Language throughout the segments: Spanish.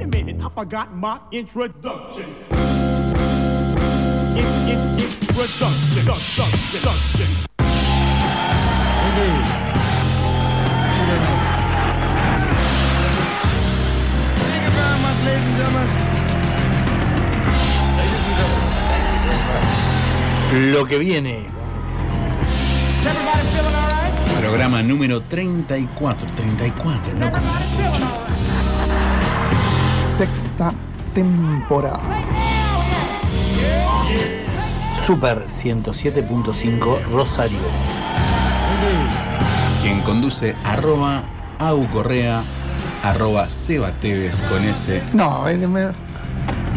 Wait a minute, I forgot my introduction. In, in, introduction, introduction, introduction. Thank you very much, ladies and gentlemen. Lo que viene. Programa número 34. 34, loco. Sexta temporada. Super 107.5 Rosario. Quien conduce arroba Au Correa, arroba Seba Tevez con S No, el, me-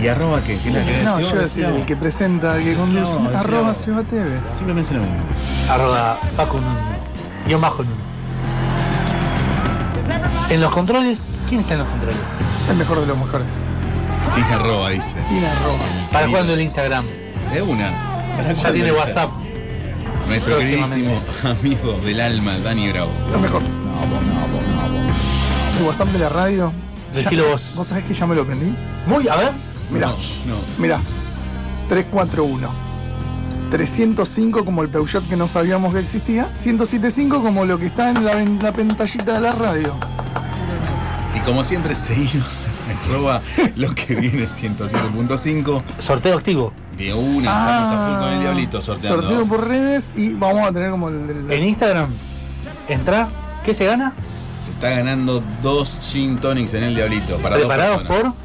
y arroba que, que la que no, yo iba a decir el que presenta, el que conduce, arroba. Seba Tevez. Siempre pensé lo mismo. Arroba Paco Nuño. Guión bajo Nuño. En los controles, ¿quién está en los controles? El mejor de los mejores. Sin arroba, dice. Sin arroba. ¿Para cuándo el Instagram? De una. Ya tiene WhatsApp. Nuestro queridísimo amigo del alma, Dani Bravo. Lo mejor. El WhatsApp de la radio. ya- Decilo vos. ¿Vos sabés que ya me lo aprendí? Muy, a ver. Mirá, No, no. mirá. 341. 305 como el Peugeot que no sabíamos que existía. 1075 como lo que está en la, pantallita de la radio. Como siempre, seguimos en arroba lo que viene 107.5. Sorteo activo. De una, estamos a full con el diablito sorteando. Ah, Sorteo por redes y vamos a tener como el del. En Instagram, entra. ¿Qué se gana? Se está ganando dos gin tonics en el diablito para dos Preparados personas. por.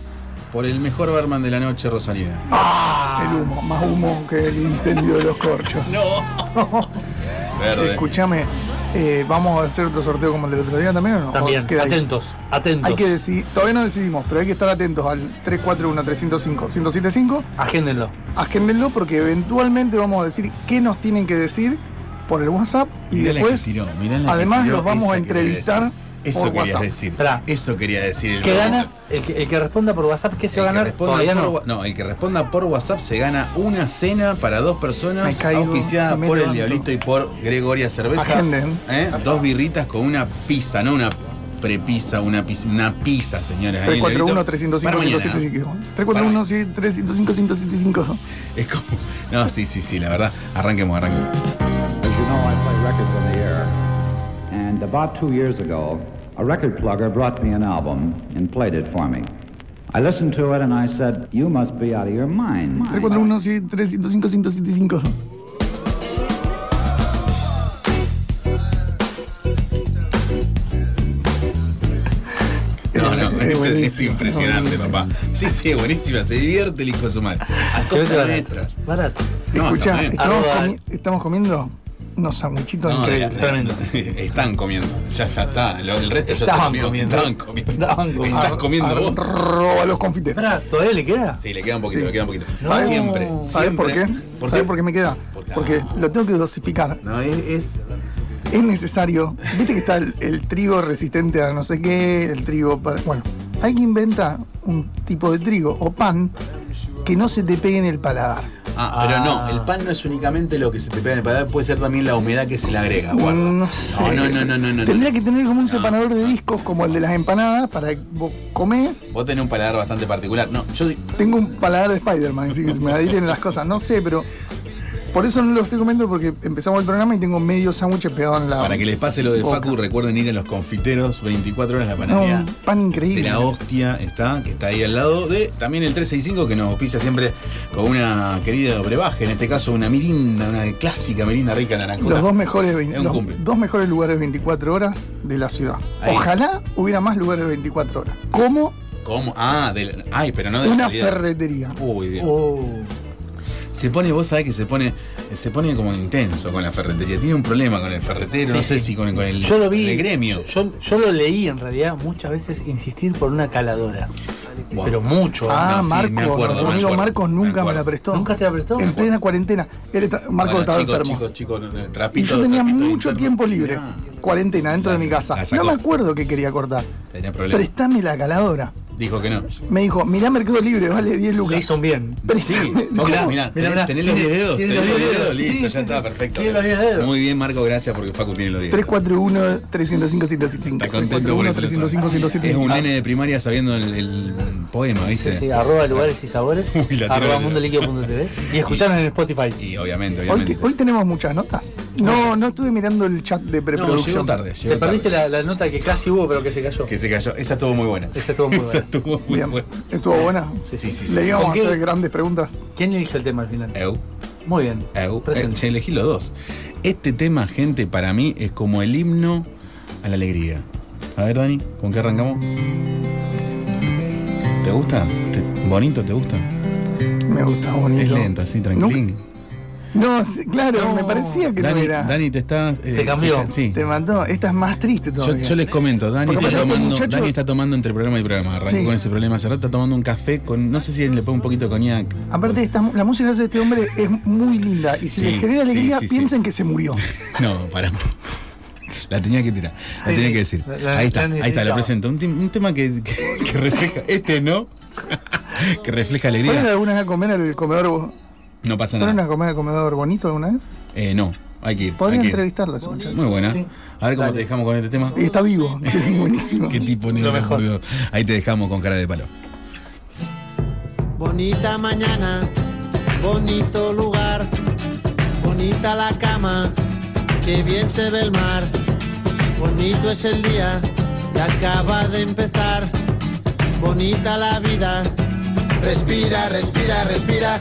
Por el mejor barman de la noche, Rosalina. El humo, más humo que el incendio de los corchos. No. Verde. Escúchame, eh, ¿vamos a hacer otro sorteo como el del otro día también o no? También, ¿O queda ahí? atentos, atentos. Hay que decidir, todavía no decidimos, pero hay que estar atentos al 341-305-1075. Agéndenlo. Agéndenlo porque eventualmente vamos a decir qué nos tienen que decir por el WhatsApp y Mirá la después, que tiró, mirá la que además, tiró, los vamos a entrevistar. Eso por quería WhatsApp. decir. Eso quería decir el ¿Qué bravo. gana? El que, el que responda por WhatsApp, ¿qué se va a El que ganar? responda Todavía por no. el que responda por WhatsApp se gana una cena para dos personas caigo, auspiciada por el. Diablito y por Gregoria Cerveza. Agenden. ¿Eh? Dos birritas con una pizza, no una prepizza, una pizza, una pizza, señores. ahí en el Diablito. 341-305-1075. Para mañana. 341-305-1075. Es como. No, sí, sí, sí, la verdad. Arranquemos, arranquemos. And about two years ago, a record plugger brought me an album and played it for me. I listened to it and I said, You must be out of your mind. 341-305-1075. No, no, Es impresionante, buenísimo. papá. Sí, sí, buenísima. Se divierte el hijo de su madre. A Creo que costa barato. nuestras. Barato. No, Escuchá, también. estamos, comi- estamos comiendo unos sandwichitos No, de- increíbles. Tremendo. Están comiendo. Ya está, está. Lo- el resto ya se Estaban comió. comiendo. Estaban comiendo. Estaban comiendo. Estás comiendo vos. Arroba los confiteros. Espera, ¿todavía le queda? Sí, le queda un poquito, Sí. le queda un poquito. No. Siempre. ¿Sabes por qué? ¿Por ¿Sabes qué? por qué me queda? Porque- Porque lo tengo que dosificar. No, es, es- Es necesario. Viste que está el, el trigo resistente a no sé qué, el trigo para. Bueno, hay que inventar un tipo de trigo o pan que no se te pegue en el paladar. Ah, pero Ah. no, el pan no es únicamente lo que se te pega en el paladar, puede ser también la humedad que se le agrega. guarda. No, sé. no, no, no, no, no, no. Tendría que tener como un separador de discos como el de las empanadas para que vos comés. Vos tenés un paladar bastante particular. No, yo Tengo un paladar de Spider-Man, así que se me adhieren las cosas. No sé, pero. Por eso no lo estoy comiendo porque empezamos el programa y tengo medio sándwich pegado en la. para que les pase lo de boca. Facu, recuerden ir a los confiteros 24 horas la No, panadería. un pan de increíble. la hostia está, que está ahí al lado de también el 365 que nos auspicia siempre con una querida brebaje, en este caso una mirinda, una clásica mirinda rica naranjada. Los dos mejores, los dos mejores lugares 24 horas de la ciudad. Ahí. Ojalá hubiera más lugares 24 horas. Como ¿Cómo? Ah, del, ay, pero no de una ferretería. Uy, Dios. Oh. Se pone, vos sabés que se pone, se pone como intenso con la ferretería. Tiene un problema con el ferretero, Sí, no sé sí. si con, con el, Yo lo vi. el gremio. Yo, yo lo leí en realidad muchas veces insistir por una caladora. Wow. Pero mucho. Ah, No, sí, Marcos, acuerdo, nuestro amigo acuerdo, Marcos nunca me, la prestó. ¿Nunca te la prestó? En plena cuarentena. Él está- Marcos Bueno, estaba enfermo. y yo tenía mucho enfermo. tiempo libre. Ah, Cuarentena dentro de mi casa. No me acuerdo qué quería cortar. Tenía problemas. Préstame la caladora. Dijo que no. Me dijo, mirá Mercado Libre, vale 10 Le lucas. hizo un bien. Sí, No, mirá, mirá, mirá, mirá. tenés los 10 dedos. Tenés los los 10 10 dedos, dedos. listo, Sí, ya está, perfecto. Tiene los 10 dedos. Muy bien, Marco, gracias porque Facu tiene los 10 dedos. 341-305-175. Está contento por eso. lo sabe. 341-305-175. Es un nene de primaria sabiendo el, el poema, ¿viste? sí, arroba lugares y sabores, arroba mundoliquio.tv y escucharon en Spotify. Y obviamente, Hoy, obviamente. te- hoy tenemos muchas notas. No, no estuve mirando el chat de no, preproducción. llegó tarde. Llegó Te perdiste la, la nota que casi hubo pero que se cayó. Que se cayó. Esa estuvo muy buena. Esa estuvo muy buena. Estuvo muy Bien, buena. estuvo buena. Sí, sí, sí. Le sí, íbamos sí. a hacer grandes preguntas. ¿Quién eligió el tema al final? Eu, Muy bien. eu. Eh, che, elegí los dos. Este tema, gente, para mí es como el himno a la alegría. A ver, Dani, ¿con qué arrancamos? ¿Te gusta? ¿Te- ¿Bonito? ¿Te gusta? Me gusta, bonito. Es lento, así, tranquilín. No, claro, No. me parecía que Dani, no era. Dani, te está. eh, Te cambió. Sí. Te mató. Esta es más triste todavía. yo les comento, Dani está, este tomando, muchacho- Dani está tomando entre programa y programa. Arrancó Sí. con ese problema hace rato, está tomando un café con. No sé si le pongo un poquito de coñac. Aparte, esta, la música hace este hombre es muy linda. Y si Sí, les genera alegría, sí, sí. piensen que se murió. No, para. La tenía que tirar, la Sí, tenía que decir. La- la- ahí está, la ahí está, lo presento. Un, un tema que, que- que refleja. Este no. que refleja ¿Fueron alegría. alguna vez a comer al comedor? bo- No pasa ¿Fueron nada. a comer al comedor bonito alguna vez? Eh, no, hay que ir. Podría entrevistarlo a ese muchacho. Muy buena. Sí. A ver cómo Dale. te dejamos con este tema. Y está vivo. buenísimo. Qué tipo negro, mejor. por Dios. Ahí te dejamos con cara de palo. Bonita mañana, bonito lugar, bonita la cama, que bien se ve el mar. Bonito es el día que acaba de empezar. Bonita la vida. Respira, respira, respira.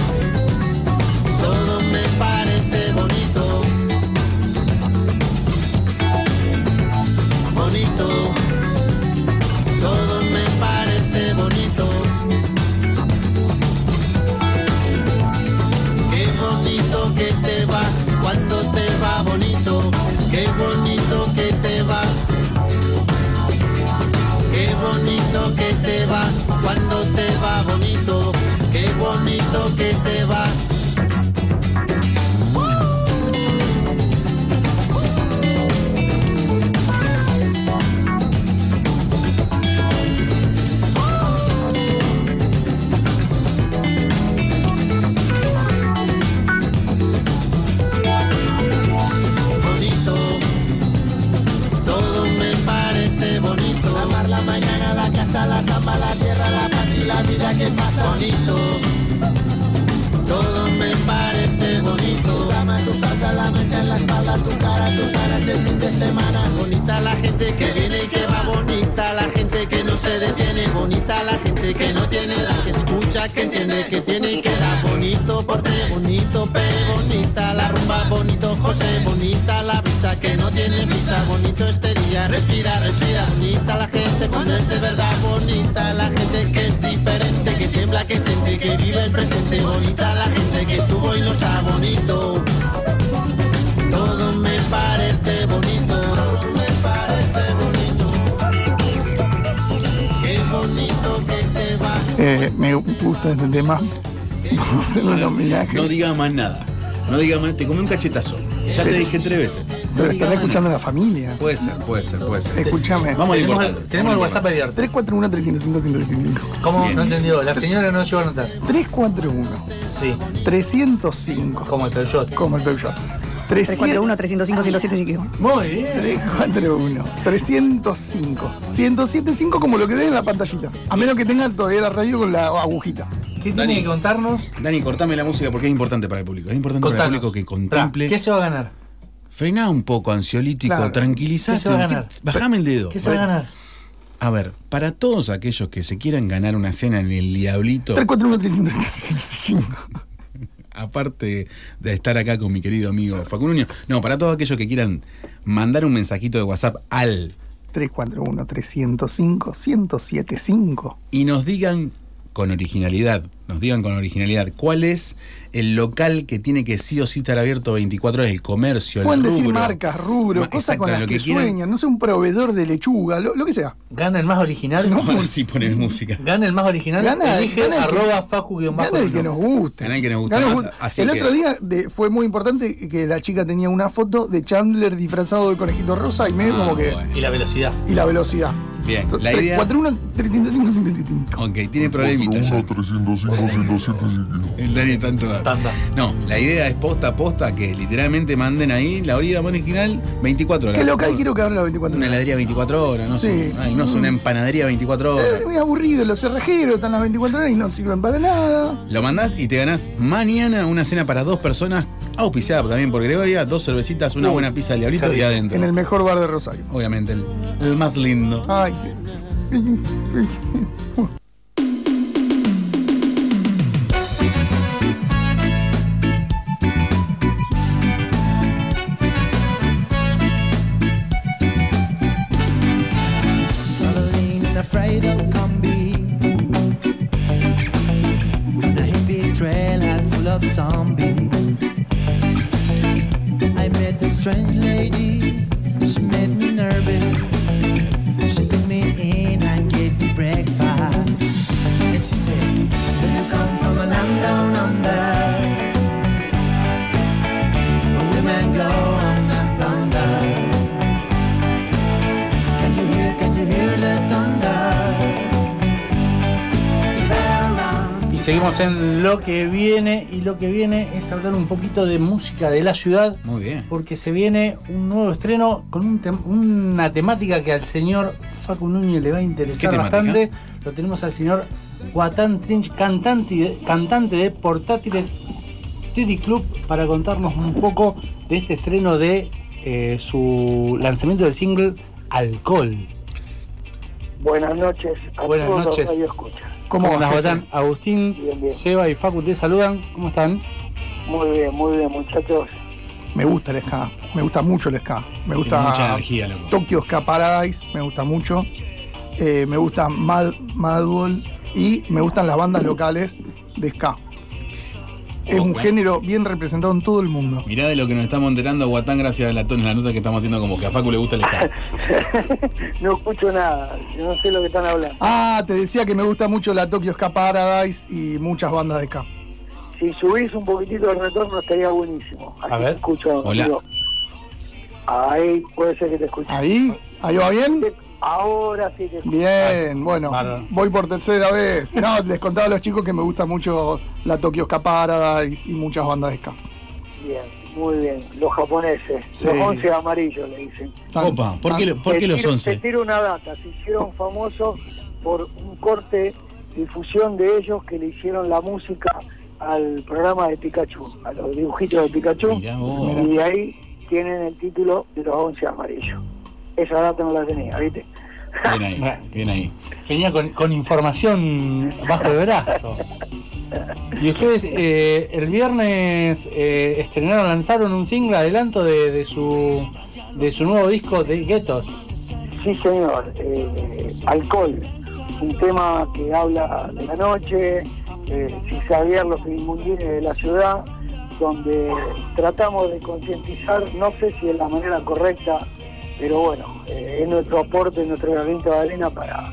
Que no tiene edad. Que escucha, que entiende, que tiene y que da. Bonito porte, bonito pe, bonita la rumba, bonito José. Bonita la brisa que no tiene brisa. Bonito este día, respira, respira. Bonita la gente cuando es de verdad. Bonita la gente que es diferente, que tiembla, que siente, que vive el presente. Bonita la gente que estuvo y no está bonito. Gusta este tema. Vamos a hacerle un homenaje. No digas más nada. No digas más. Te comí un cachetazo. Ya te dije tres veces. No Pero digas estará escuchando nada. la familia. Puede ser, puede ser, puede ser. Escúchame. Vamos a Tenemos, tenemos el a WhatsApp abierto. 341 305 175 ¿Cómo? Bien. No entendió. La señora no llegó a anotar. 341 Sí, 305 como el Peugeot. como el Peugeot. 341 305 175 Muy bien. 341 305 1075 como lo que ven en la pantallita. A menos que tengan todavía la radio con la agujita. ¿Qué Dani. tiene que contarnos? Dani, cortame la música porque es importante para el público. Es importante para el Contanos. público que contemple ¿Qué se va a ganar? frená un poco, ansiolítico, Claro. tranquilizate. ¿Qué se va a ¿Qué- ganar? Bajame el dedo. ¿Qué se va a ganar? A ver, para todos aquellos que se quieran ganar una cena en el Diablito, 341 aparte de estar acá con mi querido amigo Facundo Nuño, no, para todos aquellos que quieran mandar un mensajito de WhatsApp al 341 305 1075 y nos digan con originalidad, nos digan con originalidad cuál es el local que tiene que sí o sí estar abierto 24 horas, el comercio, Pueden el decir rubro. marcas, rubros, Ma- cosas con exacto, las lo que, quieran. sueñan, no sé, un proveedor de lechuga, lo, lo que sea. ¿Gana el más original? Bueno, sí, pones música. ¿Gana el más original? Gana- Elige gana el que- arroba facu bajo Gana el que nos guste. Gana el que nos guste Gana más, el gusto. así el que- otro día de- fue muy importante que la chica tenía una foto de Chandler disfrazado de conejito rosa y medio Ah, como que. bueno. Y la velocidad. Y la velocidad. Bien, la idea. 341 305 175 Ok, tiene problemitas ya. 305, 175. El Dani toda. Tanda. No, la idea es posta a posta que literalmente manden ahí la orilla original 24 horas. ¿Qué local quiero que abra las 24 Una horas? heladería 24 horas, no sé. Sí. Ay, no sé, una empanadería 24 horas. Es muy aburrido, los cerrajeros están las 24 horas y no sirven para nada. Lo mandás y te ganás mañana una cena para dos personas, auspiciada también por Gregoria, dos cervecitas, una buena pizza del diablito y adentro. En el mejor bar de Rosario. Obviamente, el, el más lindo. Ay. Seguimos en lo que viene. Y lo que viene es hablar un poquito de música de la ciudad. Muy bien. Porque se viene un nuevo estreno con un tem- una temática que al señor Facu Núñez le va a ¿Qué interesar bastante. Lo tenemos al señor Guatán Trinch, cantante, de- cantante de Portátiles City Club, para contarnos un poco de este estreno de eh, su lanzamiento del single Alcohol. Buenas noches a Buenas todos noches. los. ¿Cómo ¿Cómo va, andas? Guatán? Agustín, Bien, bien. Seba y Facu te saludan. ¿Cómo están? Muy bien, muy bien, muchachos. Me gusta el ska, me gusta mucho el ska. Me Tiene gusta mucha energía, loco. Tokyo Ska Paradise, me gusta mucho. Eh, me gusta Mad, Madball y me gustan las bandas locales de ska. Es un bueno. género bien representado en todo el mundo. Mirá de lo que nos estamos enterando, Guatán, gracias a la, la nota que estamos haciendo como que a Facu le gusta el ska. no escucho nada, yo no sé lo que están hablando. Ah, te decía que me gusta mucho la Tokyo Ska Paradise y muchas bandas de ska. Si subís un poquitito el retorno estaría buenísimo. Así A ver. te escucho. Hola. digo. Ahí puede ser que te escuche. Ahí, ahí va bien. Ahora sí te. Bien, bueno, voy por tercera vez. No, les contaba a los chicos que me gusta mucho la Tokyo Ska Paradise y muchas bandas de ska. Bien, muy bien. Los japoneses, Sí. los 11 amarillos le dicen. Opa, ¿por qué, por qué los 11? Te tiro una data, se hicieron famosos por un corte difusión de ellos que le hicieron la música al programa de Pikachu, a los dibujitos de Pikachu, Mirá vos. y de ahí tienen el título de los 11 amarillos. Esa data no la tenía, ¿viste? Bien ahí, bien ahí. Venía con, con información bajo el brazo. Y ustedes eh, el viernes eh, estrenaron, lanzaron un single adelanto de, de su de su nuevo disco de Guetos. Sí, señor. Eh, alcohol, un tema que habla de la noche, eh, sin saber los inmundines de la ciudad, donde tratamos de concientizar, no sé si de la manera correcta, pero bueno, eh, es nuestro aporte, nuestro granito de arena para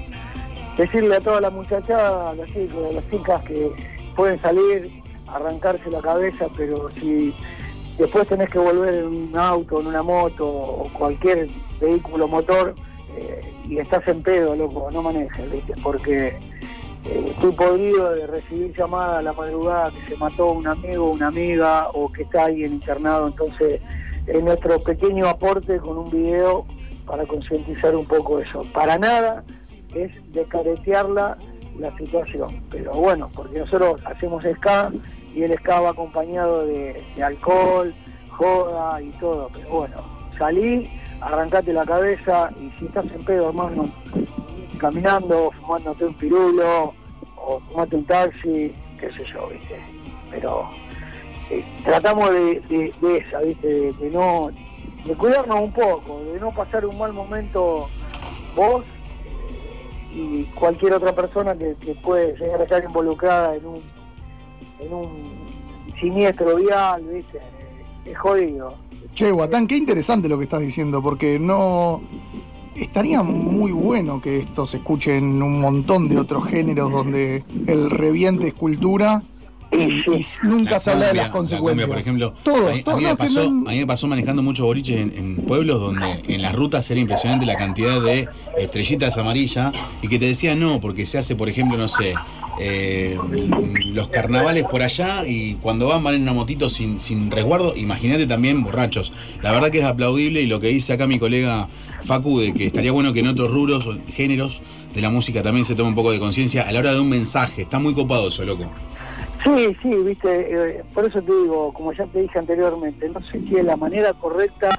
decirle a todas las muchachas, a las chicas, a las chicas que pueden salir, arrancarse la cabeza, pero si después tenés que volver en un auto, en una moto o cualquier vehículo motor eh, y estás en pedo, loco, no manejes, ¿viste? Porque eh, estoy podrido de recibir llamadas a la madrugada que se mató un amigo, una amiga o que está alguien internado, entonces es nuestro pequeño aporte con un video para concientizar un poco eso. Para nada es descaretearla la situación, pero bueno, porque nosotros hacemos ska y el ska va acompañado de, de alcohol, joda y todo, pero bueno, salí, arrancate la cabeza y si estás en pedo, hermano, caminando, fumándote un pirulo o fumate un taxi, qué sé yo, viste. Pero eh, tratamos de, de- esa, viste, de, de no, de cuidarnos un poco, de no pasar un mal momento vos eh, y cualquier otra persona que, que puede llegar a estar involucrada en un, en un siniestro vial, viste, es jodido. Che, Guatán, qué interesante lo que estás diciendo, porque no. Estaría muy bueno que esto se escuche en un montón de otros géneros donde el reviente es cultura y, y nunca se habla de las consecuencias. cumbia, por ejemplo, Todo, a, mí- a todo, mí no, pasó, no- a mí me pasó manejando muchos boliches en, en pueblos donde en las rutas era impresionante la cantidad de estrellitas amarillas y que te decían no, porque se hace, por ejemplo, no sé, eh, los carnavales por allá y cuando van van en una motito sin, sin resguardo, imagínate también borrachos. La verdad que es aplaudible y lo que dice acá mi colega Facu de que estaría bueno que en otros rubros o géneros de la música también se tome un poco de conciencia a la hora de un mensaje. Está muy copado eso, loco. Sí, sí, viste, eh, por eso te digo, como ya te dije anteriormente, no sé si es la manera correcta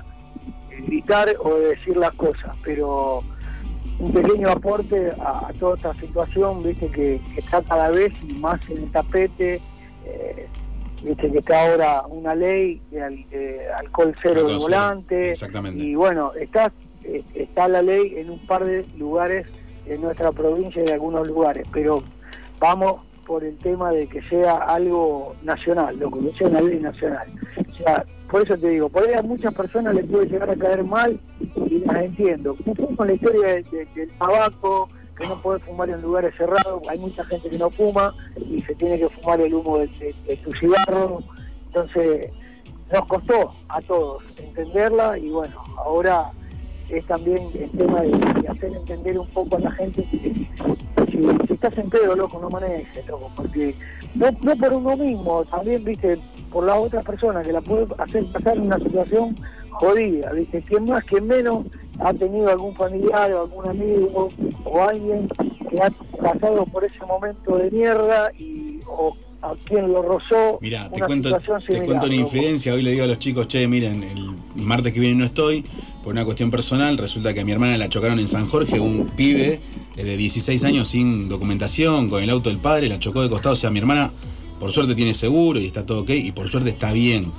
de gritar o de decir las cosas, pero un pequeño aporte a, a toda esta situación, viste, que, que está cada vez más en el tapete, eh, viste que está ahora una ley de, al- de alcohol cero de volante, exactamente. y bueno, está, eh, está la ley en un par de lugares de nuestra provincia y de algunos lugares, pero vamos por el tema de que sea algo nacional, loco, que sea una ley nacional. O sea, por eso te digo, por ahí a muchas personas les puede llegar a caer mal y las entiendo. Poco con la historia de- de- del tabaco, que no puede fumar en lugares cerrados, hay mucha gente que no fuma y se tiene que fumar el humo de, de- de tu cigarro. Entonces, nos costó a todos entenderla y bueno, ahora es también el tema de, hacer entender un poco a la gente que si, estás en pedo, loco, no manejes, loco, porque no, no por uno mismo, también, viste, por la otra persona que la puede hacer pasar en una situación jodida, viste, quien más, quien menos ha tenido algún familiar o algún amigo o alguien que ha pasado por ese momento de mierda y o a quien lo rozó Mira, te cuento, te cuento una infidencia. Hoy le digo a los chicos, che, miren, el martes que viene no estoy por una cuestión personal. Resulta que a mi hermana la chocaron en San Jorge, un pibe eh, de 16 años sin documentación, con el auto del padre, la chocó de costado. O sea, mi hermana, por suerte, tiene seguro y está todo ok, y por suerte está bien.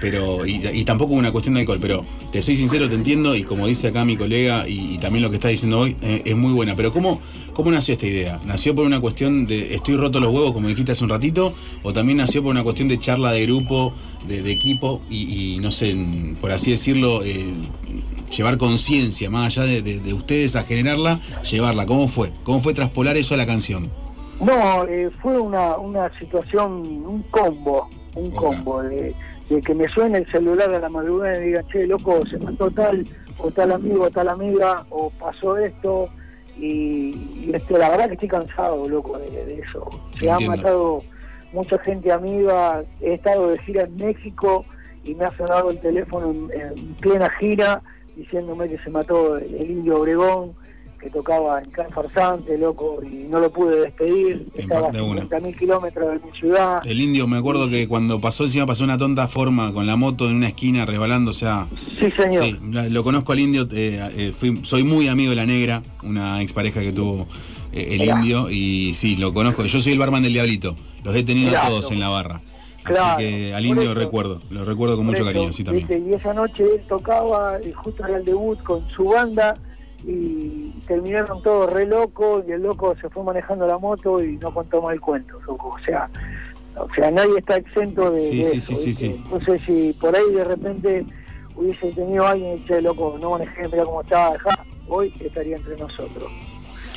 Pero, y, y tampoco una cuestión de alcohol, pero te soy sincero, te entiendo, y como dice acá mi colega, y, y también lo que está diciendo hoy, eh, es muy buena. Pero ¿cómo, ¿cómo nació esta idea? ¿Nació por una cuestión de estoy roto los huevos, como dijiste hace un ratito? ¿O también nació por una cuestión de charla de grupo, de, de equipo, y, y no sé, por así decirlo, eh, llevar conciencia, más allá de, de- de ustedes a generarla, llevarla? ¿Cómo fue? ¿Cómo fue traspolar eso a la canción? No, eh, fue una, una situación, un combo, un combo de, de que me suene el celular a la madrugada y diga, che, loco, se mató tal, o tal amigo, o tal amiga, o pasó esto, y, y, este, la verdad que estoy cansado, loco, de, de eso. Se ha matado mucha gente amiga, he estado de gira en México y me ha sonado el teléfono en, en plena gira diciéndome que se mató el, el indio Obregón, que tocaba en Can Farsante, loco, y no lo pude despedir. Estaba a de una. 50.000 kilómetros de mi ciudad. El indio, me acuerdo que cuando pasó encima pasó una tonta forma con la moto en una esquina resbalando, o sea... Sí, señor. Sí, lo conozco al indio, eh, eh, fui- soy muy amigo de la negra, una expareja que tuvo eh, el indio, y sí, lo conozco. Yo soy el barman del Diablito, los he tenido a todos en la barra. Claro, Así que al indio eso- recuerdo, lo recuerdo con mucho eso, cariño, sí también. ¿viste? Y esa noche él tocaba, y justo era el debut con su banda, y terminaron todos re locos, y el loco se fue manejando la moto y no contó mal cuento, loco. O sea, o sea nadie está exento de, Sí, de sí, eso, sí, sí. Entonces, si por ahí de repente hubiese tenido alguien, che, loco, no manejé, mira cómo estaba, dejá, hoy estaría entre nosotros.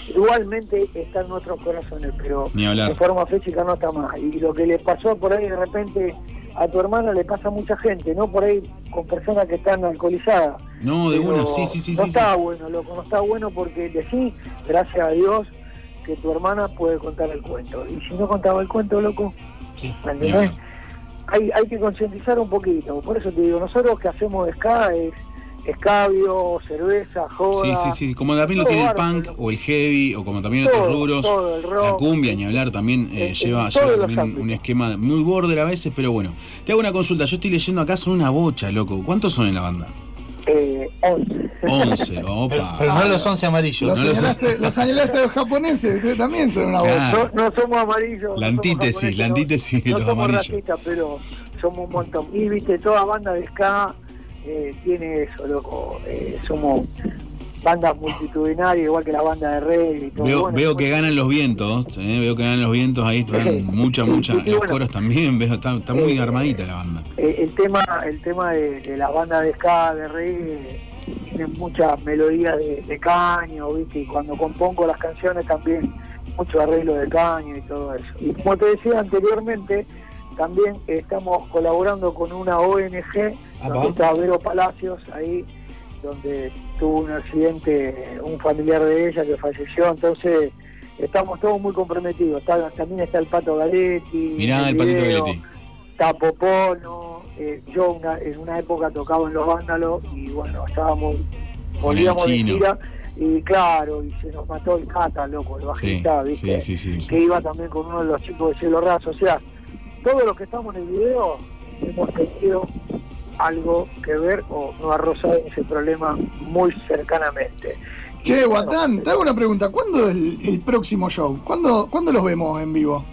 Igualmente está en nuestros corazones, pero Ni de forma física no está más. Y lo que le pasó por ahí de repente a tu hermana le pasa a mucha gente, ¿no? Por ahí con personas que están alcoholizadas. No, de Pero una, sí, sí, sí, No sí, está bueno, loco, no está bueno porque decís, gracias a Dios, que tu hermana puede contar el cuento. Y si no contaba el cuento, loco, ¿me Ni entendés? Hay, hay que concientizar un poquito. Por eso te digo, nosotros que hacemos ska es, escabio, cerveza, joda. Sí, sí, sí. Como también lo tiene el punk o el heavy, o como también Todo, otros rubros. rock. La cumbia, ni hablar, también eh, lleva, lleva también un esquema muy border a veces, pero bueno. Te hago una consulta. Yo estoy leyendo acá, son una bocha, loco. ¿Cuántos son en la banda? Eh, 11. 11, Pero, opa. pero no los 11 amarillos. Los no señalaste, los señalaste a los japoneses, ustedes también son una. Claro. No, no somos amarillos. no La antítesis, japoneses, la no- antítesis de no los somos amarillos. racistas, pero somos un montón. Y viste, toda banda de ska eh, tiene eso, loco. Eh, somos bandas multitudinarias, igual que la banda de reggae y todo. Veo, Bueno, veo que bueno, ganan los vientos, eh, veo que ganan los vientos, ahí están mucha, mucha, Y los bueno. coros también, veo, está, está muy Eh, armadita la banda. eh, el tema, el tema de, de las bandas de ska, de reggae, tienen muchas melodías de, de caño, ¿viste? Y cuando compongo las canciones también mucho arreglo de caño y todo eso. Y como te decía anteriormente, también estamos colaborando con una ONG, está Vero Palacios, ahí donde tuvo un accidente un familiar de ella que falleció, entonces estamos todos muy comprometidos. Está- también está el Pato Galetti. Mirá el el patito video, Galetti. está Popono, eh, yo una- en una época tocaba en Los Vándalos y bueno, estábamos, volvíamos de gira y claro, y se nos mató el Cata, loco, el Sí, bajista, ¿viste? sí, sí, sí. Que iba también con uno de los chicos de Cielo Raso, o sea, todos los que estamos en el video hemos tenido algo que ver o nos ha rozado ese problema muy cercanamente. Che, bueno, Guatán, te hago una pregunta. ¿Cuándo es el, el próximo show? ¿Cuándo, ¿Cuándo los vemos en vivo?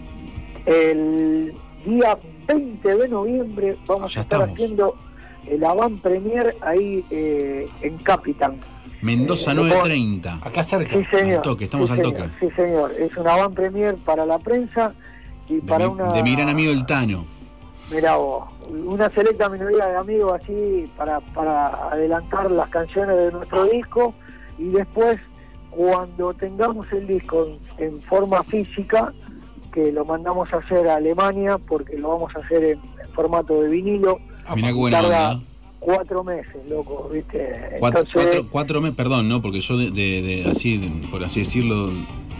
El día 20 de noviembre vamos Ya a estar estamos. haciendo el avant premier ahí eh, en Capitán. Mendoza eh, 930. Acá cerca. Sí, señor. Al toque, estamos Sí, al señor. toque. Sí, señor. Es un avant premier para la prensa y De para mi, una. de mi gran amigo el Tano. Mirá vos, una selecta minoría de amigos así para, para adelantar las canciones de nuestro disco y después cuando tengamos el disco en, en forma física, que lo mandamos a hacer a Alemania porque lo vamos a hacer en, en formato de vinilo, Mirá qué buena tarda onda. ¿eh? cuatro meses, loco, ¿viste? Cuatro, Entonces, cuatro, cuatro meses, perdón, ¿no? Porque yo, de, de- de- así, de- por así decirlo,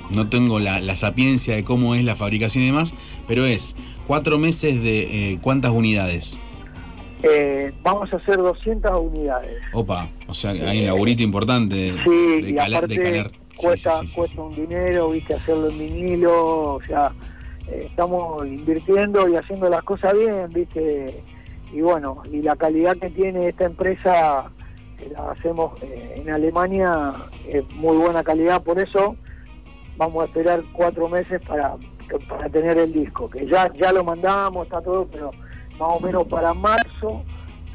no tengo la, la sapiencia de cómo es la fabricación y demás, pero es cuatro meses de eh, cuántas unidades. eh, vamos a hacer 200 unidades. Opa, o sea, hay un laburito importante de, Sí, de y cala- aparte de calar. Cuesta, sí, sí, sí, cuesta un dinero, viste, hacerlo en vinilo, o sea, eh, estamos invirtiendo y haciendo las cosas bien, viste, y bueno, y la calidad que tiene esta empresa, que la hacemos eh, en Alemania, es muy buena calidad, por eso vamos a esperar cuatro meses para, para tener el disco, que ya, ya lo mandamos, está todo, pero más o menos para marzo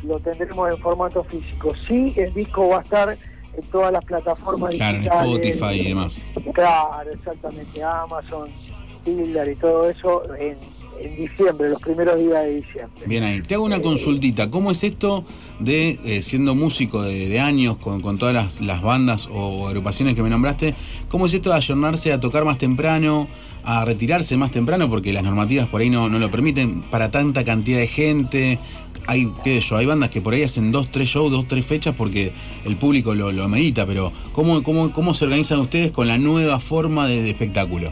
lo tendremos en formato físico. Sí, el disco va a estar en todas las plataformas Claro, en. Spotify y demás. Claro, exactamente, Amazon, Tidal y todo eso en, en diciembre, los primeros días de diciembre. Bien ahí. Te hago una consultita. ¿Cómo es esto de, eh, siendo músico de, de años, con, con todas las, las bandas o agrupaciones que me nombraste, cómo es esto de ayornarse a tocar más temprano, a retirarse más temprano, porque las normativas por ahí no, no lo permiten, para tanta cantidad de gente? Hay, qué sé yo, hay bandas que por ahí hacen dos, tres shows, dos, tres fechas porque el público lo, lo medita, pero ¿cómo, cómo, ¿cómo se organizan ustedes con la nueva forma de, de espectáculo?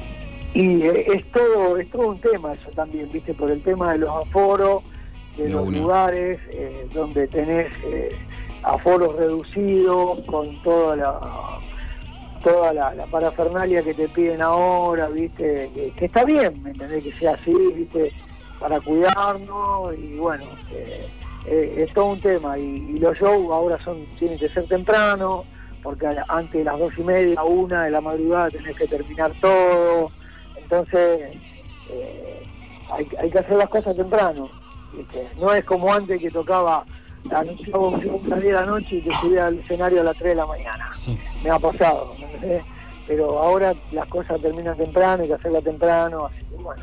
Y eh, es todo, es todo un tema eso también, viste, por el tema de los aforos, de De los una. lugares eh, donde tenés eh, aforos reducidos, con toda la toda la, parafernalia que te piden ahora, viste, que, está bien, ¿me entendés? Que sea así, viste, para cuidarnos y bueno, eh, eh, es todo un tema y, los shows ahora son tienen que ser temprano, porque a antes de las dos y media, una de la madrugada tenés que terminar todo, entonces eh, hay, hay que hacer las cosas temprano, ¿viste? no es como antes que tocaba anunciaba a las 10 de la noche y te subía al escenario a las 3 de la mañana Sí. me ha pasado, pero ahora las cosas terminan temprano, hay que hacerlas temprano, así que bueno,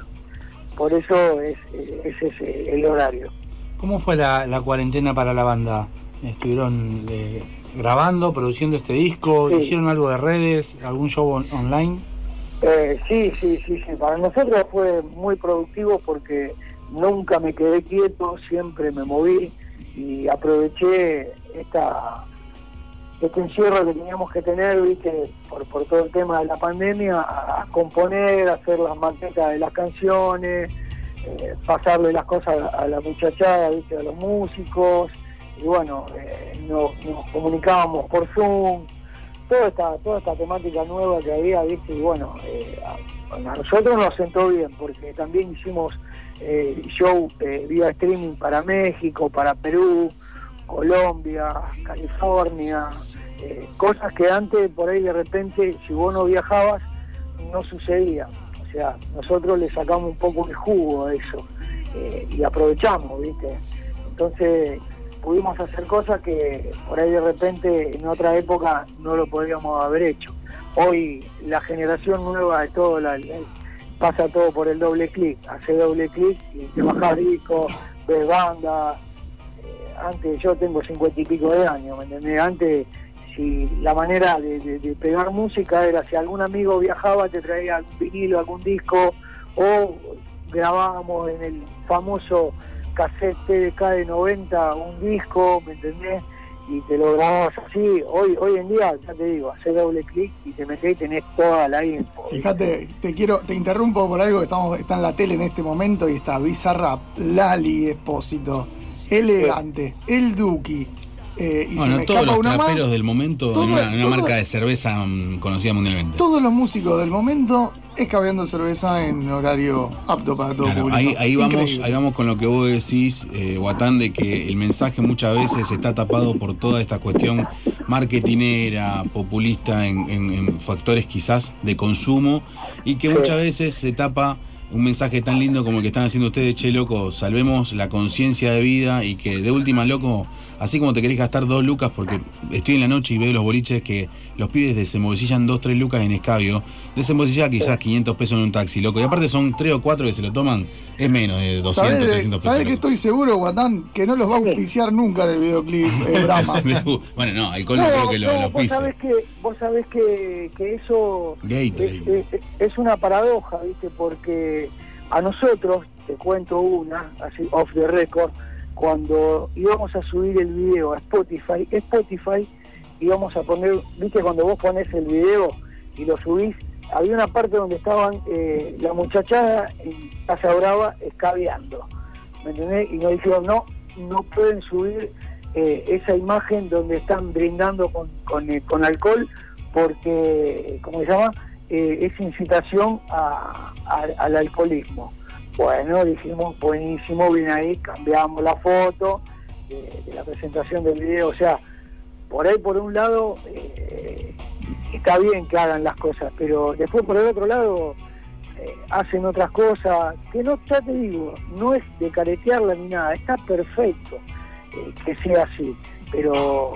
por eso es, ese es eh, el horario. ¿Cómo fue la, la cuarentena para la banda? ¿Estuvieron eh, grabando, produciendo este disco? Sí. ¿Hicieron algo de redes? ¿Algún show on- online? Eh, sí, sí, sí, sí, para nosotros fue muy productivo porque nunca me quedé quieto, siempre me moví y aproveché esta este encierro que teníamos que tener, viste, por, por todo el tema de la pandemia, a, componer, a hacer las maquetas de las canciones, eh, pasarle las cosas a, la muchachada, viste, a los músicos, y bueno, eh, nos, comunicábamos por Zoom, toda esta, toda esta temática nueva que había, ¿viste? Y bueno, eh, a nosotros nos sentó bien, porque también hicimos eh, show eh, streaming para México, para Perú, Colombia, California, eh, cosas que antes por ahí de repente, si vos no viajabas, no sucedía. O sea, nosotros le sacamos un poco el jugo a eso eh, y aprovechamos, ¿viste? Entonces pudimos hacer cosas que por ahí de repente en otra época no lo podríamos haber hecho. Hoy la generación nueva de todo, la- pasa todo por el doble clic, hace doble clic y te bajas disco, ves banda. Eh, antes yo tengo cincuenta y pico de años, ¿me entendés? Antes si la manera de, pegar música era si algún amigo viajaba te traía algún vinilo, algún disco o grabábamos en el famoso cassette TDK de 90 un disco, ¿me entendés? Y te lo grababas así. Hoy hoy en día, ya te digo, hacer doble clic y te metés y tenés toda la info. Fíjate, te quiero, te interrumpo por algo que estamos, está en la tele en este momento y está Bizarrap, Lali Espósito, Elegante, El Duki. eh, y se Bueno, me todos los más. traperos del momento Todo- en una, en una todo- marca de cerveza mm, conocida mundialmente. Todos los músicos del momento escabeando cerveza en horario apto para todo Claro, público. ahí, ahí vamos, ahí vamos con lo que vos decís, eh, Guatán, de que el mensaje muchas veces está tapado por toda esta cuestión marketinera, populista en, en- en factores quizás de consumo y que muchas veces se tapa un mensaje tan lindo como el que están haciendo ustedes, che, loco, salvemos la conciencia de vida y que de última, loco, así como te querés gastar dos lucas porque estoy en la noche y veo los boliches que los pibes desembolsillan dos, tres lucas en escabio, desembolsillan quizás 500 pesos en un taxi, loco, y aparte son tres o cuatro que se lo toman, es menos de 200, ¿Sabés, de- 300 pesos. sabés que estoy seguro, Guatán, que no los va a auspiciar nunca en el videoclip eh, Brahma? bueno, no, alcohol no, creo que lo, lo vos pise. sabés que, vos sabés que, que eso Gatorade. es, es- es una paradoja, ¿viste? Porque a nosotros, te cuento una, así off the record, cuando íbamos a subir el video a Spotify, Spotify íbamos a poner, ¿viste? Cuando vos pones el video y lo subís, había una parte donde estaban eh, la muchachada en Casa Brava escabeando, ¿me entendés? Y nos dijeron, no, no pueden subir eh, esa imagen donde están brindando con, con, eh, alcohol porque, ¿cómo se llama? Eh, es incitación a- al alcoholismo. Bueno, dijimos, buenísimo, bien ahí, cambiamos la foto de, de la presentación del video, o sea, por ahí por un lado eh, está bien que hagan las cosas, pero después por el otro lado eh, hacen otras cosas que no, ya te digo, no es de caretearla ni nada, está perfecto eh, que sea así, pero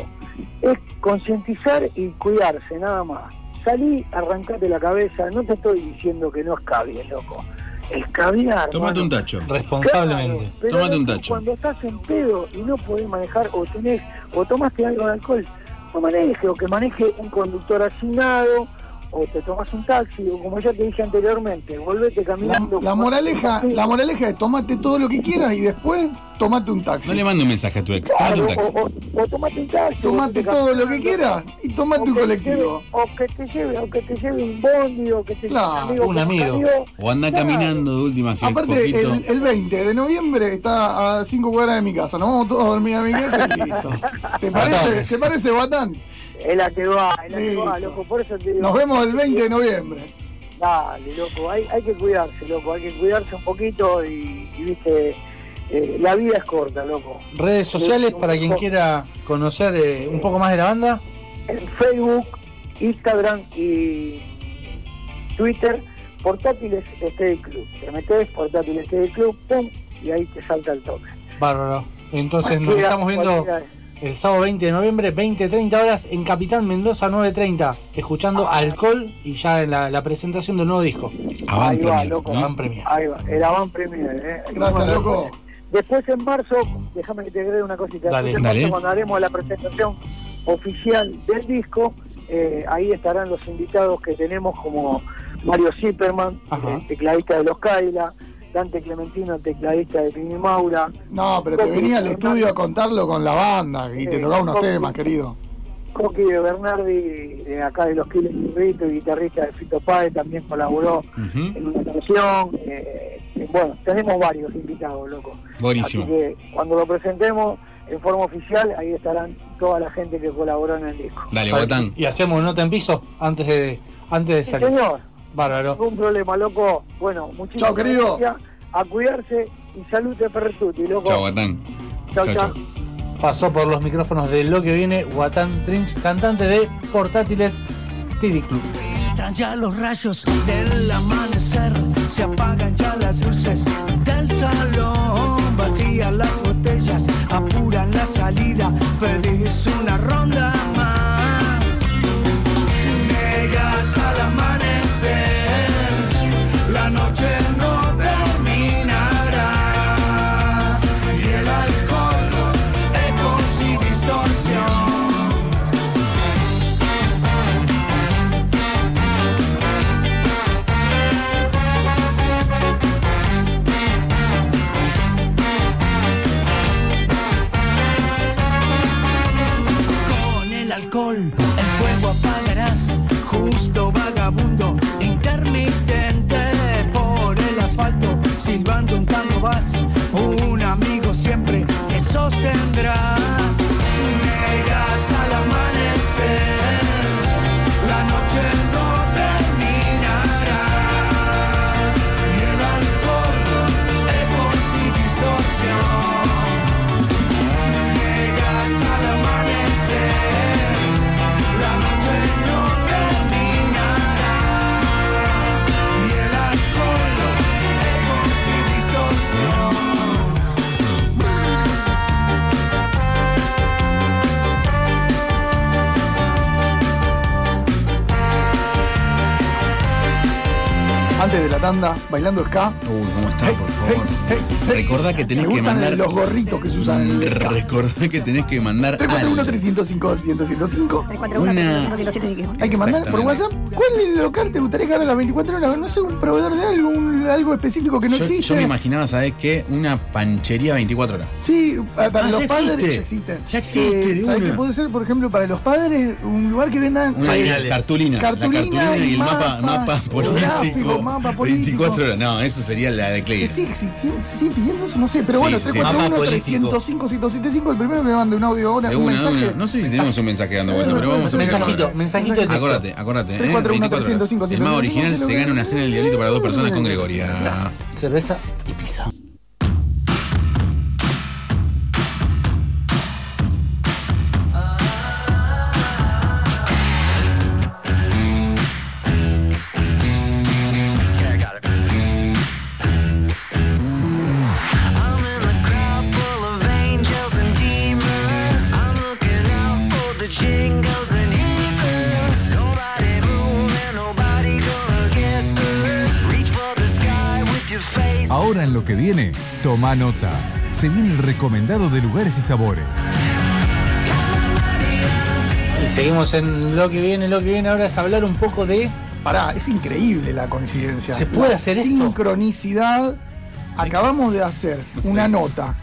es concientizar y cuidarse nada más. Salí, arrancate la cabeza, no te estoy diciendo que no escabies, loco. Escabiar. Tómate mano. un tacho. Responsablemente. Claro, Tómate un tacho. Cuando estás en pedo y no podés manejar o tenés o tomaste algo de alcohol, no maneje o que maneje un conductor asignado o te tomas un taxi o como ya te dije anteriormente, volvete La, caminando. la moraleja, la moraleja es tomate todo lo que quieras y después tomate un taxi. No le mande un mensaje a tu ex, Claro, un taxi. o, o- o tomate un taxi. Tomate todo lo que quieras y tomate un colectivo. lleve- o que te lleve, o que te lleve un bondi, o que te Claro, lleve un amigo. O anda caminando de última, si Aparte, el, el 20 de noviembre está a 5 cuadras de mi casa. Nos vamos todos a dormir a mi casa y listo. ¿Te parece, ¿te parece Batán? Es la que va, es la que va, loco. Por eso te digo. Nos vemos el 20 de noviembre. Dale, loco, hay, hay que cuidarse, loco, hay que cuidarse un poquito y, y, viste, eh, la vida es corta, loco. Redes sociales para quien quiera conocer eh, un poco más de la banda. En Facebook, Instagram y Twitter, Portátiles Steady Club. Te metes Portátiles Steady Club, pum, y ahí te salta el toque. Bárbaro. Entonces nos estamos viendo cualquiera- el sábado 20 de noviembre, 20-30 horas en Capitán Mendoza 930, escuchando Alcohol y ya en la, la presentación del nuevo disco. Avant Ahí va, Premier, loco. ¿no? Van Premier. Ahí va, el Avant Premier, eh. Gracias, loco. Después en marzo, déjame que te agregue una cosita. Dale. Después Dale. cuando haremos la presentación oficial del disco, eh, ahí estarán los invitados que tenemos como Mario Zipperman, tecladista de los Kaila, Dante Clementino, tecladista de Pini Maura, No, pero te venía al estudio a contarlo con la banda y te tocaba unos temas, querido. Coqui de Bernardi, de acá de los Kiles Burrito, y guitarrista de Fito Páez, también colaboró en una canción. eh, eh, bueno, tenemos varios invitados, loco. Buenísimo. Así que cuando lo presentemos, en forma oficial, ahí estarán toda la gente que colaboró en el disco. Dale, Guatán. Y hacemos nota en piso antes de, antes de Sí, salir. señor. Bárbaro. Ningún problema, loco. Bueno, muchísimas Chao, querido. gracias. A cuidarse y salute Perretuti, loco. Chao, Guatán. Chao, Chao. Pasó por los micrófonos de lo que viene Guatán Trinch, cantante de Portátiles Stevie Club. Filtran ya los rayos del amanecer, se apagan ya las luces del salón, vacían las botellas, apuran la salida, pedís una ronda más. Al amanecer, la noche Antes de la tanda, bailando ska. Uy, ¿cómo está, por favor? hey, hey. Recordá que tenés Me que mandar. los gorritos que se usan en el ska. Recordá que tenés que mandar. 341 algo. 305 105 341 305 Hay que mandar por. WhatsApp. ¿Cuál es el local te gustaría que haga las 24 horas? No sé, un proveedor de algo, un- algo específico que no yo, existe. yo me imaginaba, ¿sabés qué? Una panchería 24 horas. Sí, pa- para Ah, los ya padres existe. ya existe. Ya existe, de ¿Sabes una. qué puede ser, por ejemplo, para los padres? Un lugar que vendan Una eh, cartulina. cartulina la cartulina y el mapa, mapa político. geográfico, mapa político. 24 horas. No, eso sería la de ¿Se Clay. existiendo? ¿Se sigue pidiendo eso? No sé, pero Sí, bueno, sí, sí. 341 Mapa 305 175 el primero que me mande un audio ahora, De un mensaje. No sé si tenemos un mensaje dando vuelta, pero vamos a Mensajito, mensajito de. Acordate, acordate. ¿eh? 341 24 horas. 305 El más original 175, se gana una cena del diablito para dos personas con Gregoria. Cerveza y pizza. Ahora en lo que viene, toma nota. Se viene el recomendado de lugares y sabores. Y seguimos en lo que viene, lo que viene ahora es hablar un poco de Pará, es increíble la coincidencia. ¿Se puede La hacer esto? Sincronicidad. Acabamos de hacer una nota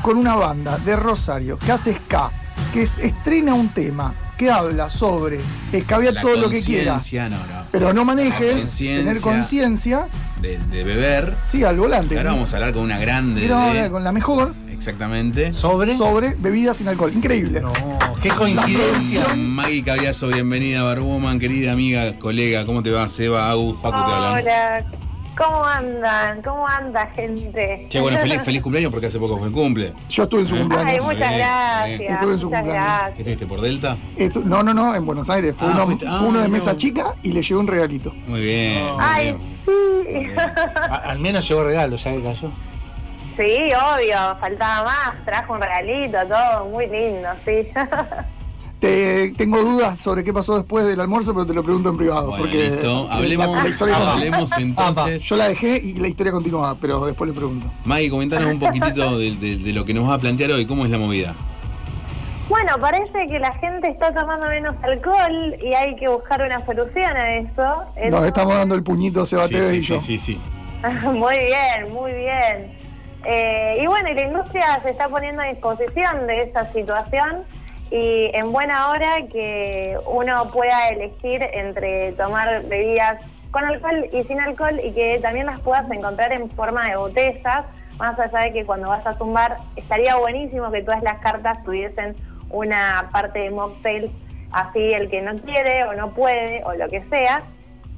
con una banda de Rosario que hace ska, que es- estrena un tema que habla sobre escabiar todo lo que quiera, conciencia, no, no. pero no manejes, tener conciencia, De, de beber. sí, al volante. Y ahora vamos a hablar con una grande. De- con la mejor Exactamente. sobre. sobre bebidas sin alcohol. Increíble. No, qué coincidencia. Maggie Caviazo, bienvenida, Barwoman, querida amiga, colega. ¿Cómo te va? Seba, Agus, Facu te hablan. Hola, ¿cómo andan? ¿Cómo anda, gente? Che, bueno, feliz, feliz cumpleaños porque hace poco fue el cumple. Yo estuve en su cumpleaños. Ay, muchas gracias. Estuve en su muchas cumpleaños. gracias. ¿Estuviste por Delta? Estu- no, no, no, en Buenos Aires. Fue Ah, uno, fuiste- ah, fue uno de mesa chica y le llevé un regalito. Muy bien. muy Ay, bien. sí. Al menos llegó regalo, ya que cayó. Sí, obvio, faltaba más, trajo un regalito, todo muy lindo, sí. Te, tengo dudas sobre qué pasó después del almuerzo, pero te lo pregunto en privado. Bueno, porque listo. Hablemos, la historia continúa. hablemos entonces. Yo la dejé y la historia continúa, pero después le pregunto. Maggie, comentanos un poquitito de, de- de lo que nos va a plantear hoy. ¿Cómo es la movida? Bueno, parece que la gente está tomando menos alcohol y hay que buscar una solución a eso. Nos estamos dando el puñito Sí, Sebate sí, y yo. sí, sí, sí. muy bien, muy bien. Eh, y bueno, y la industria se está poniendo a disposición de esa situación y en buena hora que uno pueda elegir entre tomar bebidas con alcohol y sin alcohol y que también las puedas encontrar en forma de botellas más allá de que cuando vas a un bar, estaría buenísimo que todas las cartas tuviesen una parte de mocktails, así el que no quiere o no puede o lo que sea,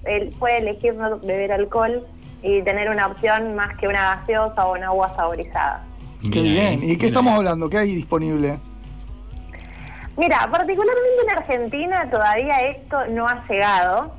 él puede elegir no beber alcohol y tener una opción más que una gaseosa o una agua saborizada. Qué bien. ¿Y qué estamos hablando? ¿Qué hay disponible? Mira, particularmente en Argentina todavía esto no ha llegado,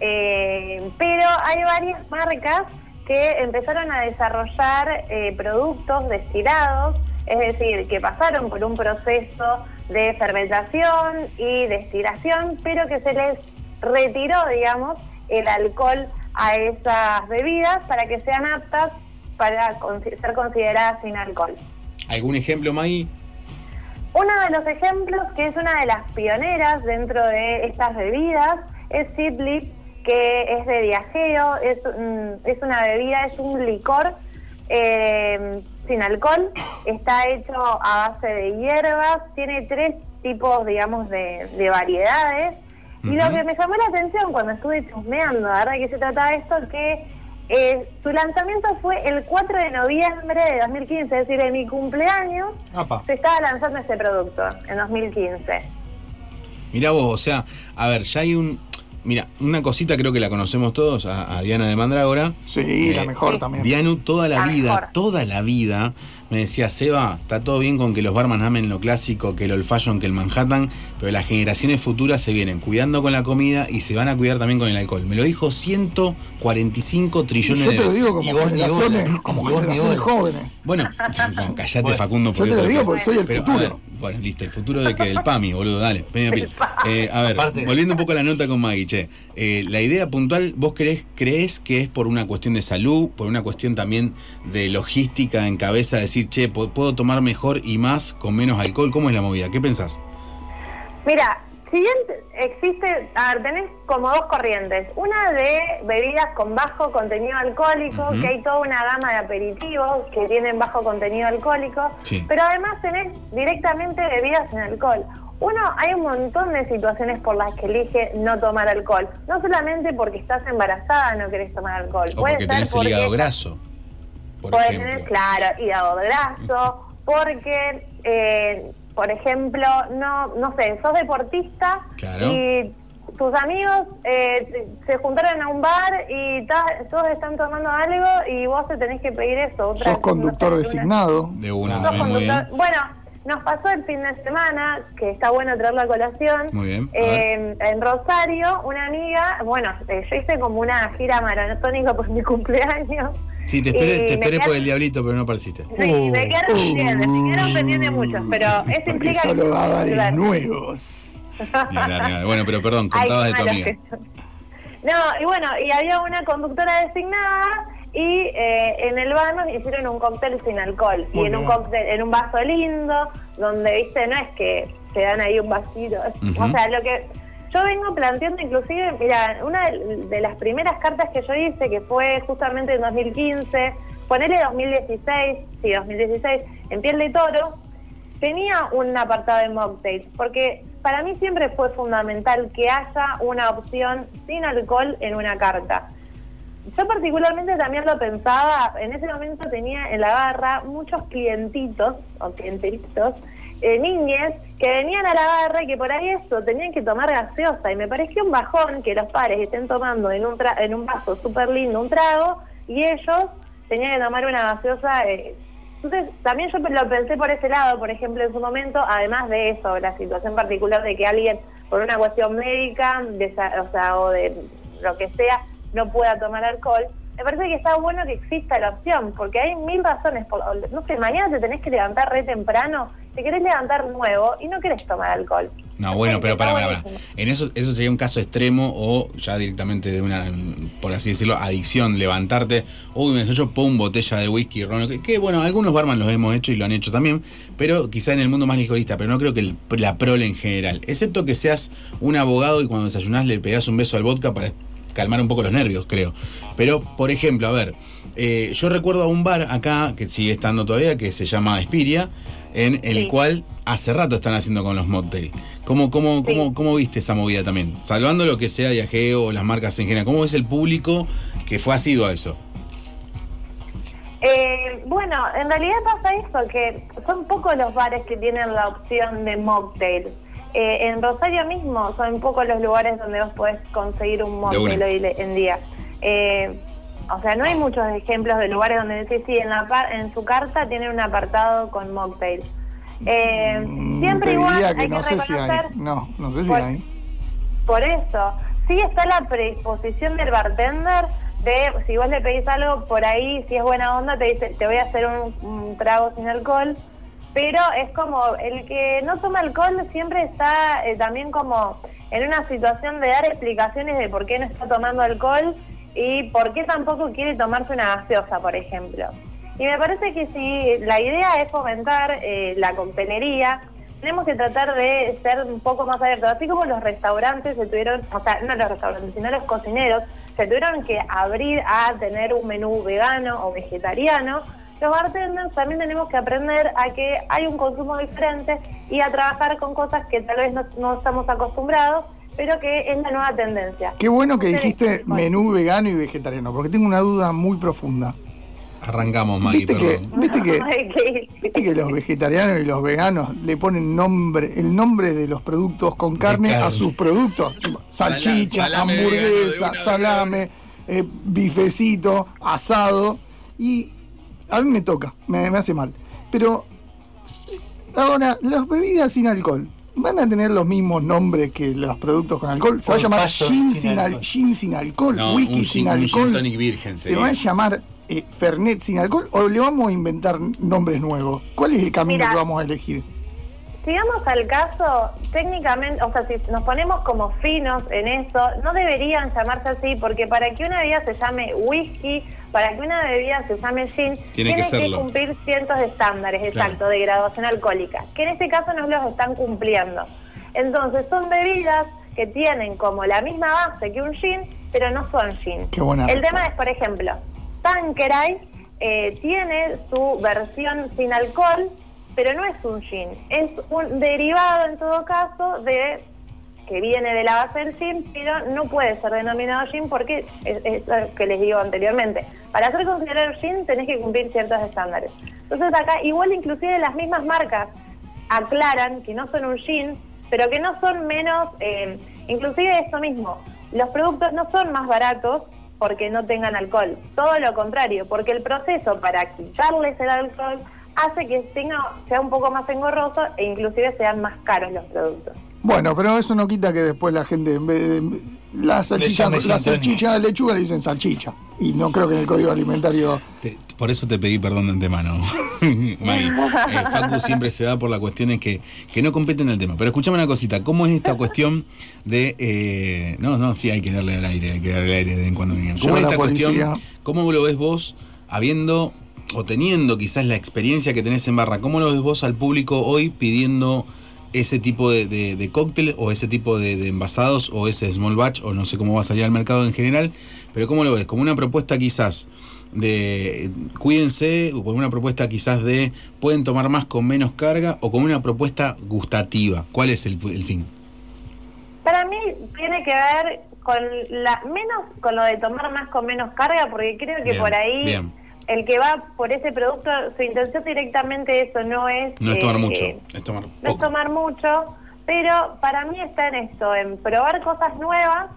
eh, pero hay varias marcas que empezaron a desarrollar eh, productos destilados, es decir, que pasaron por un proceso de fermentación y destilación, pero que se les retiró, digamos, el alcohol a esas bebidas para que sean aptas para ser consideradas sin alcohol. ¿Algún ejemplo, Maggie? Uno de los ejemplos, que es una de las pioneras dentro de estas bebidas, es Sidley, que es de viajeo, es, mm, es una bebida, es un licor eh, sin alcohol, está hecho a base de hierbas, tiene tres tipos, digamos, de, de variedades. Y lo que me llamó la atención cuando estuve chusmeando, verdad que se trata de esto, que eh, su lanzamiento fue el 4 de noviembre de 2015, es decir, en mi cumpleaños Apa. se estaba lanzando este producto, en 2015. Mirá vos, o sea, a ver, ya hay un. Mira, una cosita creo que la conocemos todos, a, a Diana de Mandrágora. Sí, la Eh, mejor también. Dianu toda la, La vida, mejor. toda la vida me decía, Seba, está todo bien con que los barman amen lo clásico, que el old fashion, que el Manhattan, pero las generaciones futuras se vienen cuidando con la comida y se van a cuidar también con el alcohol. Me lo dijo 145 trillones Yo de te lo digo como Y vos ni generaciones, como Y vos ni generaciones jóvenes. Bueno, no, callate Bueno, Facundo. yo te lo digo porque soy el Pero, a futuro. Bueno, listo, el futuro de que del PAMI, boludo, dale, media pila. Eh, a ver, Aparte- volviendo un poco a la nota con Maggie, che, eh, la idea puntual, ¿vos crees, crees que es por una cuestión de salud, por una cuestión también de logística en cabeza, decir, che, puedo tomar mejor y más con menos alcohol? ¿Cómo es la movida? ¿Qué pensás? Mira, si bien existe, a ver, tenés como dos corrientes. Una de bebidas con bajo contenido alcohólico, que hay toda una gama de aperitivos que tienen bajo contenido alcohólico, Sí. pero además tenés directamente bebidas sin alcohol. Uno, hay un montón de situaciones por las que elige no tomar alcohol. No solamente porque estás embarazada no querés tomar alcohol. O Puede porque ser tenés el hígado graso, por Puede tener, claro, hígado graso, porque, eh, por ejemplo, no, no sé, sos deportista Claro. y tus amigos eh, se juntaron a un bar y todos están tomando algo y vos te tenés que pedir eso. otra- Sos conductor no sé, una- designado. De una sos también, muy bien. conductor- Bueno, nos pasó el fin de semana, que está bueno traerlo a colación. Muy bien, a Eh, en Rosario, una amiga, bueno, eh, yo hice como una gira maratónica por mi cumpleaños. Sí, te esperé, y te esperé quedé- por el diablito, pero no apareciste. Sí, me quedaron pendientes, me quedaron pendientes muchos, pero eso implica solo que... va a bares Claro. nuevos. Bueno, pero perdón, Ay, contabas de tu amiga. que. No, y bueno, y había una conductora designada y eh, en el bar nos hicieron un cóctel sin alcohol. y en un cóctel, en un vaso lindo, donde, viste, no es que te dan ahí un vasito. O sea, lo que yo vengo planteando inclusive, mira, una de, las primeras cartas que yo hice, que fue justamente en 2015, ponele 2016, sí, 2016, en Piel de Toro, tenía un apartado de mocktails, porque para mí siempre fue fundamental que haya una opción sin alcohol en una carta. Yo particularmente también lo pensaba, en ese momento tenía en la barra muchos clientitos o clientelitos, eh, niñes que venían a la barra y que por ahí eso, tenían que tomar gaseosa y me pareció un bajón que los padres estén tomando en un, tra- en un vaso súper lindo un trago y ellos tenían que tomar una gaseosa. eh, entonces, también yo lo pensé por ese lado, por ejemplo, en su momento, además de eso, la situación particular de que alguien, por una cuestión médica, de o sea, o de lo que sea, no pueda tomar alcohol, me parece que está bueno que exista la opción, porque hay mil razones. Por, no sé, mañana te tenés que levantar re temprano, te querés levantar nuevo y no querés tomar alcohol. No, bueno, pero para, para, para. En eso, eso sería un caso extremo o ya directamente de una, por así decirlo, adicción. Levantarte, uy, me yo pongo un botella de whisky, ron, que, que, bueno, algunos barman los hemos hecho y lo han hecho también, pero quizá en el mundo más licorista, pero no creo que el- la prole en general. Excepto que seas un abogado y cuando desayunás le pegás un beso al vodka para calmar un poco los nervios, creo. Pero, por ejemplo, a ver, eh, yo recuerdo a un bar acá, que sigue estando todavía, que se llama Espiria, en el Sí. cual hace rato están haciendo con los mocktails. ¿Cómo, cómo, Sí. cómo, ¿Cómo viste esa movida también? Salvando lo que sea viajeo o las marcas en general, ¿cómo es el público que fue asiduo a eso? Eh, bueno, en realidad pasa eso, que son pocos los bares que tienen la opción de mocktail. Eh, en Rosario mismo son pocos los lugares donde vos podés conseguir un mocktail una. hoy en día. Eh, o sea, no hay muchos ejemplos de lugares donde decís, sí, en, la par- en su carta tienen un apartado con mocktail. Eh, Mm, siempre igual hay que no sé si hay. reconocer No, no sé si Por- hay. por eso, sí está la predisposición del bartender de, si vos le pedís algo por ahí, si es buena onda, te dice, te voy a hacer un, un trago sin alcohol, pero es como, el que no toma alcohol siempre está eh, también como en una situación de dar explicaciones de por qué no está tomando alcohol y por qué tampoco quiere tomarse una gaseosa, por ejemplo. Y me parece que si la idea es fomentar eh, la coctelería, tenemos que tratar de ser un poco más abiertos. Así como los restaurantes se tuvieron, o sea, no los restaurantes, sino los cocineros, se tuvieron que abrir a tener un menú vegano o vegetariano, los bartenders también tenemos que aprender a que hay un consumo diferente y a trabajar con cosas que tal vez no, no estamos acostumbrados, pero que es la nueva tendencia. Qué bueno que dijiste Bueno. menú vegano y vegetariano, porque tengo una duda muy profunda. Arrancamos, Maggie, ¿Viste que, perdón. viste que, viste los vegetarianos y los veganos le ponen nombre, el nombre de los productos con carne, carne. a sus productos? Salchicha, salame hamburguesa, salame, eh, bifecito, asado. Y a mí me toca, me, me hace mal. Pero ahora, las bebidas sin alcohol. ¿Van a tener los mismos nombres que los productos con alcohol? Se va a llamar gin sin al- alcohol. gin sin alcohol, No, whisky un sin gin- alcohol. tonic virgen ¿Se va a llamar eh, Fernet sin alcohol o le vamos a inventar nombres nuevos? ¿Cuál es el camino Mira. que vamos a elegir? Si vamos al caso, técnicamente, o sea, si nos ponemos como finos en eso, no deberían llamarse así, porque para que una bebida se llame whisky, para que una bebida se llame gin, Tiene que cumplir cientos de estándares, Claro. exacto, de graduación alcohólica, que en este caso no los están cumpliendo. Entonces, son bebidas que tienen como la misma base que un gin, pero no son gin. Qué buena El tema es, por ejemplo, Tanqueray eh, tiene su versión sin alcohol, pero no es un gin, es un derivado en todo caso de que viene de la base del gin, pero no puede ser denominado gin porque es, lo que les digo anteriormente. Para ser considerado gin tenés que cumplir ciertos estándares. Entonces acá igual inclusive las mismas marcas aclaran que no son un gin, pero que no son menos, eh, inclusive esto mismo, los productos no son más baratos porque no tengan alcohol, todo lo contrario, porque el proceso para quitarles el alcohol hace que tenga, sea un poco más engorroso e inclusive sean más caros los productos. Bueno, pero eso no quita que después la gente, en vez de la salchicha, la salchicha de lechuga le dicen salchicha. Y no creo que en el código alimentario. Te- por eso te pedí perdón de antemano, Maggie. Eh, Facu siempre se va por las cuestiones que, que no competen al tema. Pero escuchame una cosita, ¿cómo es esta cuestión de... eh, no, no, sí, hay que darle al aire, hay que darle al aire de vez en cuando. vengan. ¿Cómo es esta cuestión? ¿Cómo lo ves vos habiendo o teniendo quizás la experiencia que tenés en barra? ¿Cómo lo ves vos al público hoy pidiendo ese tipo de, de, de cóctel o ese tipo de, de envasados o ese small batch o no sé cómo va a salir al mercado en general? Pero ¿cómo lo ves? Como una propuesta quizás de cuídense o con una propuesta quizás de pueden tomar más con menos carga o con una propuesta gustativa. ¿Cuál es el, el fin? Para mí tiene que ver con la menos con lo de tomar más con menos carga, porque creo que Bien, por ahí bien. El que va por ese producto, su intención directamente eso no es No es tomar eh, mucho, es tomar no es tomar mucho, pero para mí está en esto, en probar cosas nuevas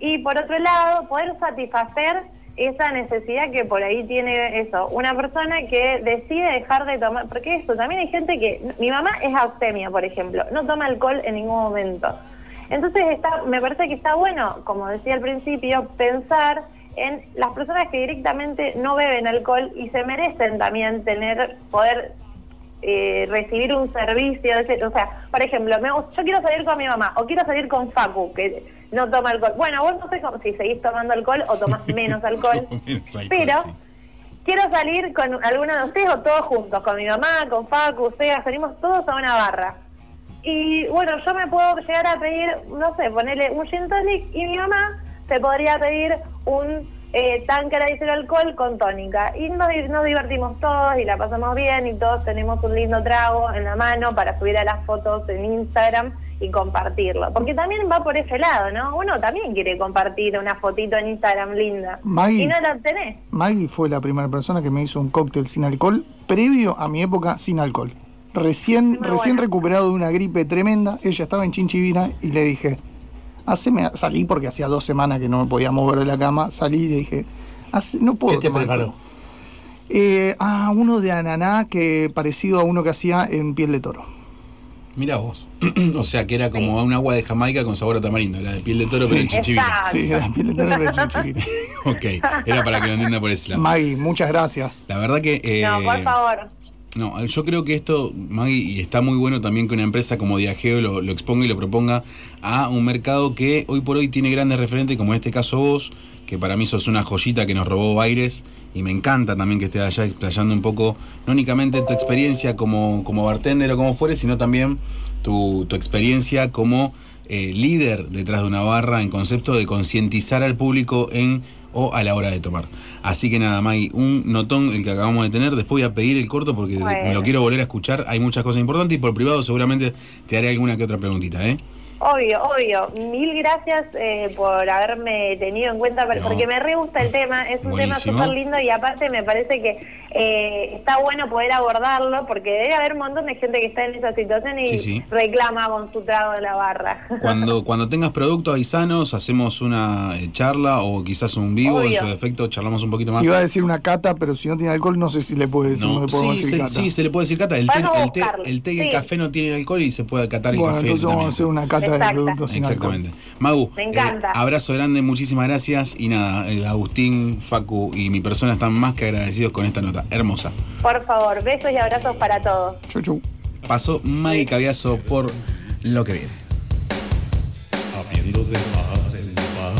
y por otro lado poder satisfacer esa necesidad que por ahí tiene eso, una persona que decide dejar de tomar, porque eso, también hay gente que, mi mamá es abstemia, por ejemplo, no toma alcohol en ningún momento. Entonces está, me parece que está bueno, como decía al principio, pensar en las personas que directamente no beben alcohol y se merecen también tener, poder eh, recibir un servicio. O sea, por ejemplo, me, yo quiero salir con mi mamá o quiero salir con Facu, que no toma alcohol. Bueno, vos no sé cómo- si seguís tomando alcohol o tomás menos alcohol, pero quiero salir con alguno de ustedes o todos juntos, con mi mamá, con Facu, sea, salimos todos a una barra. Y bueno, yo me puedo llegar a pedir, no sé, ponerle un gin tonic y mi mamá se podría pedir un eh, tanque de alcohol con tónica. Y nos, di- nos divertimos todos y la pasamos bien y todos tenemos un lindo trago en la mano para subir a las fotos en Instagram y compartirlo. Porque también va por ese lado, ¿no? Uno también quiere compartir una fotito en Instagram linda. Maggie. Y no la tenés. Maggie fue la primera persona que me hizo un cóctel sin alcohol, previo a mi época sin alcohol. Recién, recién recuperado de una gripe tremenda, ella estaba en Chinchivira y le dije, haceme, salí porque hacía dos semanas que no me podía mover de la cama, salí y le dije, "Hace- no puedo ¿Qué te preparó? alcohol". Eh, ah, uno de ananá que parecido a uno que hacía en piel de toro. Mira vos. o sea que era como un agua de Jamaica con sabor a tamarindo. Era de piel de toro, pero en chichivira. Sí, era piel de toro pero en chinchivira. ok, era para que lo entienda por ese lado. Maggie, muchas gracias. La verdad que. eh, No, por favor. No, yo creo que esto, Maggie, y está muy bueno también que una empresa como Diageo lo, exponga y lo proponga a un mercado que hoy por hoy tiene grandes referentes, como en este caso vos, que para mí sos una joyita que nos robó Baires, y me encanta también que estés allá explayando un poco, no únicamente tu experiencia como, como bartender o como fuere, sino también tu, tu experiencia como eh, líder detrás de una barra en concepto de concientizar al público en o a la hora de tomar. Así que nada, Maggie, un notón el que acabamos de tener. Después voy a pedir el corto porque Bueno. me lo quiero volver a escuchar. Hay muchas cosas importantes y por privado seguramente te haré alguna que otra preguntita, ¿eh? Obvio, obvio. Mil gracias eh, por haberme tenido en cuenta, No. porque me re gusta el tema. Es un Buenísimo. tema súper lindo y aparte me parece que eh, está bueno poder abordarlo porque debe haber un montón de gente que está en esa situación y Sí, sí. reclama con su trago de la barra. Cuando, cuando tengas producto, avisanos, hacemos una eh, charla o quizás un vivo, Obvio. en su defecto charlamos un poquito más. Iba a decir una cata, pero si no tiene alcohol, no sé si le puede decir, no, No, sí, decir se, cata. sí, se le puede decir cata. El té, el té, el té y el café no tienen alcohol y se puede catar el Bueno, café. entonces vamos a hacer una cata de Exacto. productos sin alcohol. Exactamente. Magu, Me encanta. eh, abrazo grande, muchísimas gracias. Y nada, eh, Agustín, Facu y mi persona están más que agradecidos con esta nota. Hermosa. Por favor, besos y abrazos para todos. Chu, chu. Pasó Maggie Caviazo por lo que viene. Habiendo de mar en mar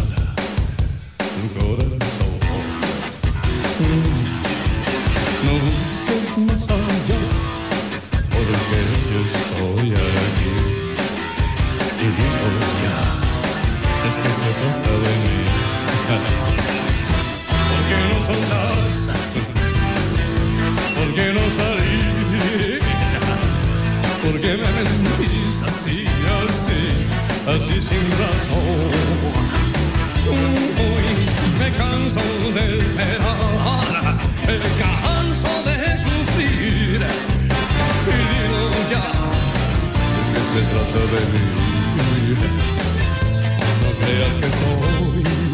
así, sin razón? Uy, me canso de esperar, me canso de sufrir. Y digo ya, si es que se trata de mí, no creas que estoy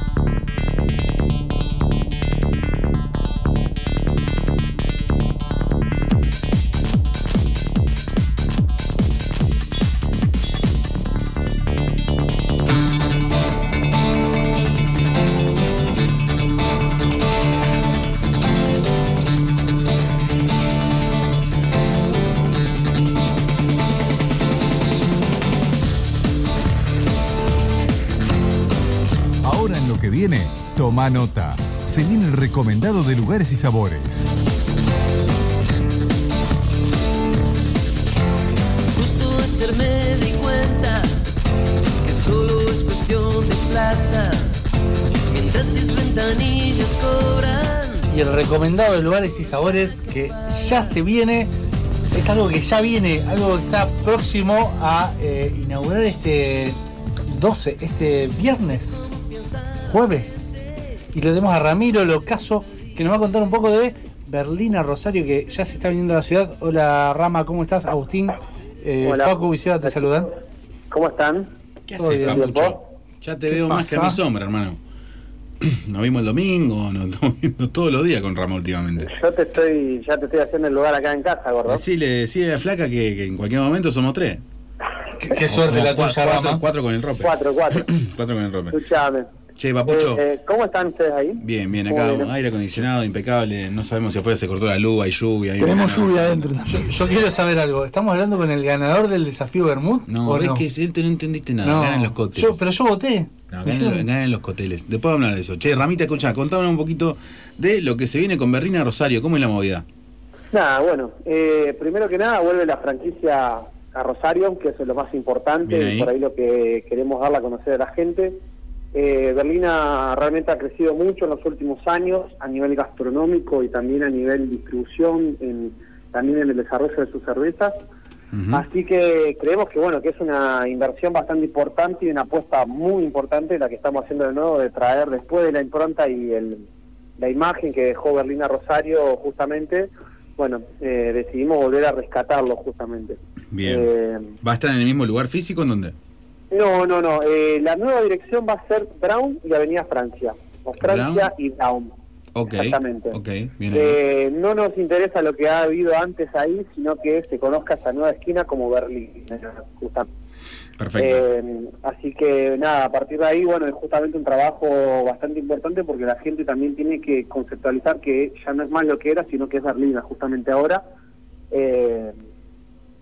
Viene, toma nota. Se viene el recomendado de lugares y sabores. Justo ayer me di cuenta que solo es cuestión de plata. Mientras sus ventanillas cobran. Y el recomendado de lugares y sabores que ya se viene, es algo que ya viene, algo que está próximo a eh, inaugurar este 12, este viernes, jueves. Y lo tenemos a Ramiro Locaso, que nos va a contar un poco de Berlina Rosario, que ya se está viniendo a la ciudad. Hola Rama, ¿cómo estás? Agustín, eh, Hola. Facu y Seba te saludan. ¿Cómo están? ¿Qué haces, papucho? Ya te ¿Qué veo más que a mi sombra, hermano. Nos vimos el domingo, nos estamos viendo todos los días con Rama últimamente. Yo te estoy, ya te estoy haciendo el lugar acá en casa, gordo. Decile, decile a la flaca que, que en cualquier momento somos tres. Qué, suerte la tuya, cuatro, Rama. cuatro con el rope. Cuatro, cuatro. Cuatro con el rope. Escuchame. Che, papucho. Eh, eh, ¿Cómo están ustedes ahí? Bien, bien, ¿cómo acá vienen? aire acondicionado, impecable. No sabemos si afuera se cortó la luz, hay lluvia. hay- Tenemos lluvia adentro. Yo, yo quiero saber algo. ¿Estamos hablando con el ganador del desafío Bermud? No, ¿o ves no? que no entendiste nada, No. ganan los coteles. Yo- pero yo voté. No, ganan, ganan los coteles. Después vamos a hablar de eso. Che, Ramita, escucha, contanos un poquito de lo que se viene con Berlina Rosario. ¿Cómo es la movida? Nada, bueno, eh, primero que nada vuelve la franquicia a Rosario, que eso es lo más importante, Bien ahí. y por ahí lo que queremos darla a conocer a la gente. Eh, Berlina realmente ha crecido mucho en los últimos años a nivel gastronómico y también a nivel distribución, en- también en el desarrollo de sus cervezas. Así que creemos que bueno que es una inversión bastante importante y una apuesta muy importante la que estamos haciendo de nuevo de traer después de la impronta y el, la imagen que dejó Berlina Rosario justamente, bueno, eh, decidimos volver a rescatarlo justamente. Bien. Eh, ¿Va a estar en el mismo lugar físico en dónde? No, no, no. eh, la nueva dirección va a ser Brown y Avenida Francia. O Francia y Brown. Ok. Exactamente. Ok, bien. Eh, no nos interesa lo que ha habido antes ahí, sino que se conozca esa nueva esquina como Berlín. justamente. Perfecto. Eh, así que nada, a partir de ahí, bueno, es justamente un trabajo bastante importante porque la gente también tiene que conceptualizar que ya no es más lo que era, sino que es Berlina justamente ahora. Eh,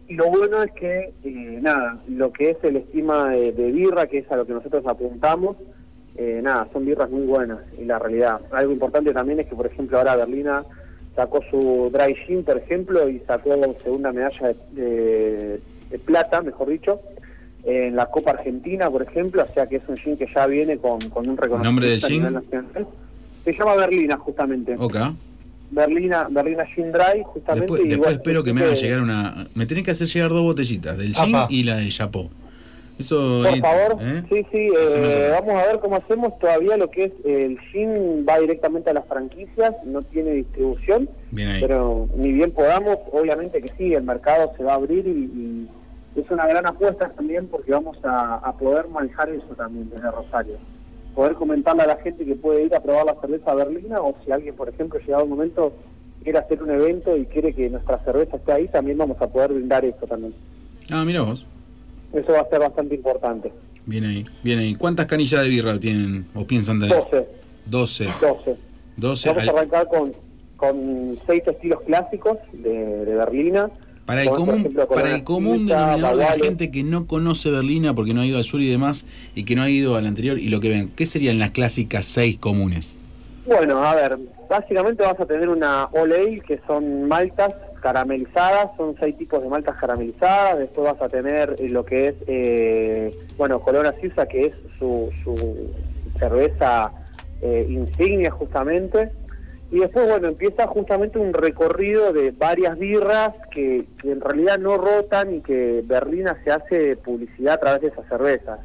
y lo bueno es que, eh, nada, lo que es el estima de, de birra, que es a lo que nosotros apuntamos, eh, nada, son birras muy buenas, y la realidad. Algo importante también es que, por ejemplo, ahora Berlina sacó su dry gin, por ejemplo, y sacó segunda medalla de, de- de plata, mejor dicho, en la Copa Argentina, por ejemplo, o sea que es un gin que ya viene con, con un reconocimiento ¿Nombre del gin? nacional. Se llama Berlina, justamente. Ok. Berlina, Berlina Gin Dry, justamente. Después, y después bueno, espero que me hagan eh, llegar una. Me tenés que hacer llegar dos botellitas, del gin Apa. y la de Chapó. Eso. Por ahí- favor, ¿eh? sí, sí, eh, vamos a ver cómo hacemos. Todavía lo que es el gin va directamente a las franquicias, no tiene distribución, Bien ahí. pero ni bien podamos, obviamente que sí, el mercado se va a abrir y, y es una gran apuesta también porque vamos a, a poder manejar eso también desde Rosario. Poder comentarle a la gente que puede ir a probar la cerveza berlina o si alguien, por ejemplo, llegado un momento quiere hacer un evento y quiere que nuestra cerveza esté ahí, también vamos a poder brindar eso también. Ah, mira vos. Eso va a ser bastante importante. Bien ahí, bien ahí. ¿Cuántas canillas de birra tienen o piensan tener? 12. 12. 12. 12. Vamos a arrancar con, con seis estilos clásicos de, de Berlina. Para el común, ejemplo, para el común denominador de la gente que no conoce Berlina porque no ha ido al sur y demás y que no ha ido al anterior y lo que ven, ¿qué serían las clásicas seis comunes? Bueno, a ver, básicamente vas a tener una All Ale, que son maltas caramelizadas, son seis tipos de maltas caramelizadas, después vas a tener eh, lo que es, eh, bueno, Corona Suiza, que es su, su cerveza eh, insignia justamente, y después, bueno, empieza justamente un recorrido de varias birras que, que en realidad no rotan y que Berlina se hace publicidad a través de esas cervezas.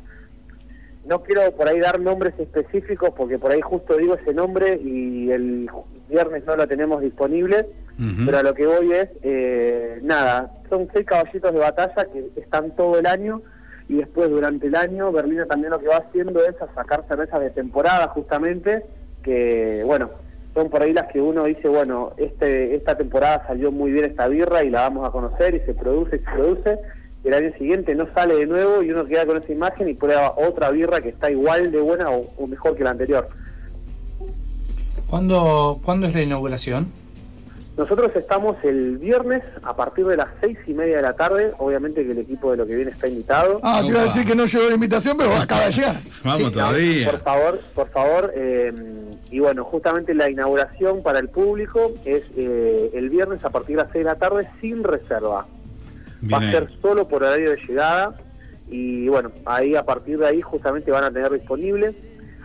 No quiero por ahí dar nombres específicos porque por ahí justo digo ese nombre y el viernes no lo tenemos disponible, pero a lo que voy es, eh, nada, son seis caballitos de batalla que están todo el año y después durante el año Berlina también lo que va haciendo es a sacar cervezas de temporada justamente, que bueno, son por ahí las que uno dice, bueno, este esta temporada salió muy bien esta birra y la vamos a conocer y se produce y se produce, y el año siguiente no sale de nuevo y uno queda con esa imagen y prueba otra birra que está igual de buena o, o mejor que la anterior. ¿Cuándo, ¿Cuándo es la inauguración? Nosotros estamos el viernes a partir de las seis y media de la tarde, obviamente que el equipo de lo que viene está invitado. Ah, te iba a decir que no llegó la invitación, pero acaba de llegar. Vamos Sí, no, todavía. por favor, por favor, eh, y bueno, justamente la inauguración para el público es eh, el viernes a partir de las 6 de la tarde sin reserva. Va a ser solo por horario de llegada y bueno, ahí a partir de ahí justamente van a tener disponible.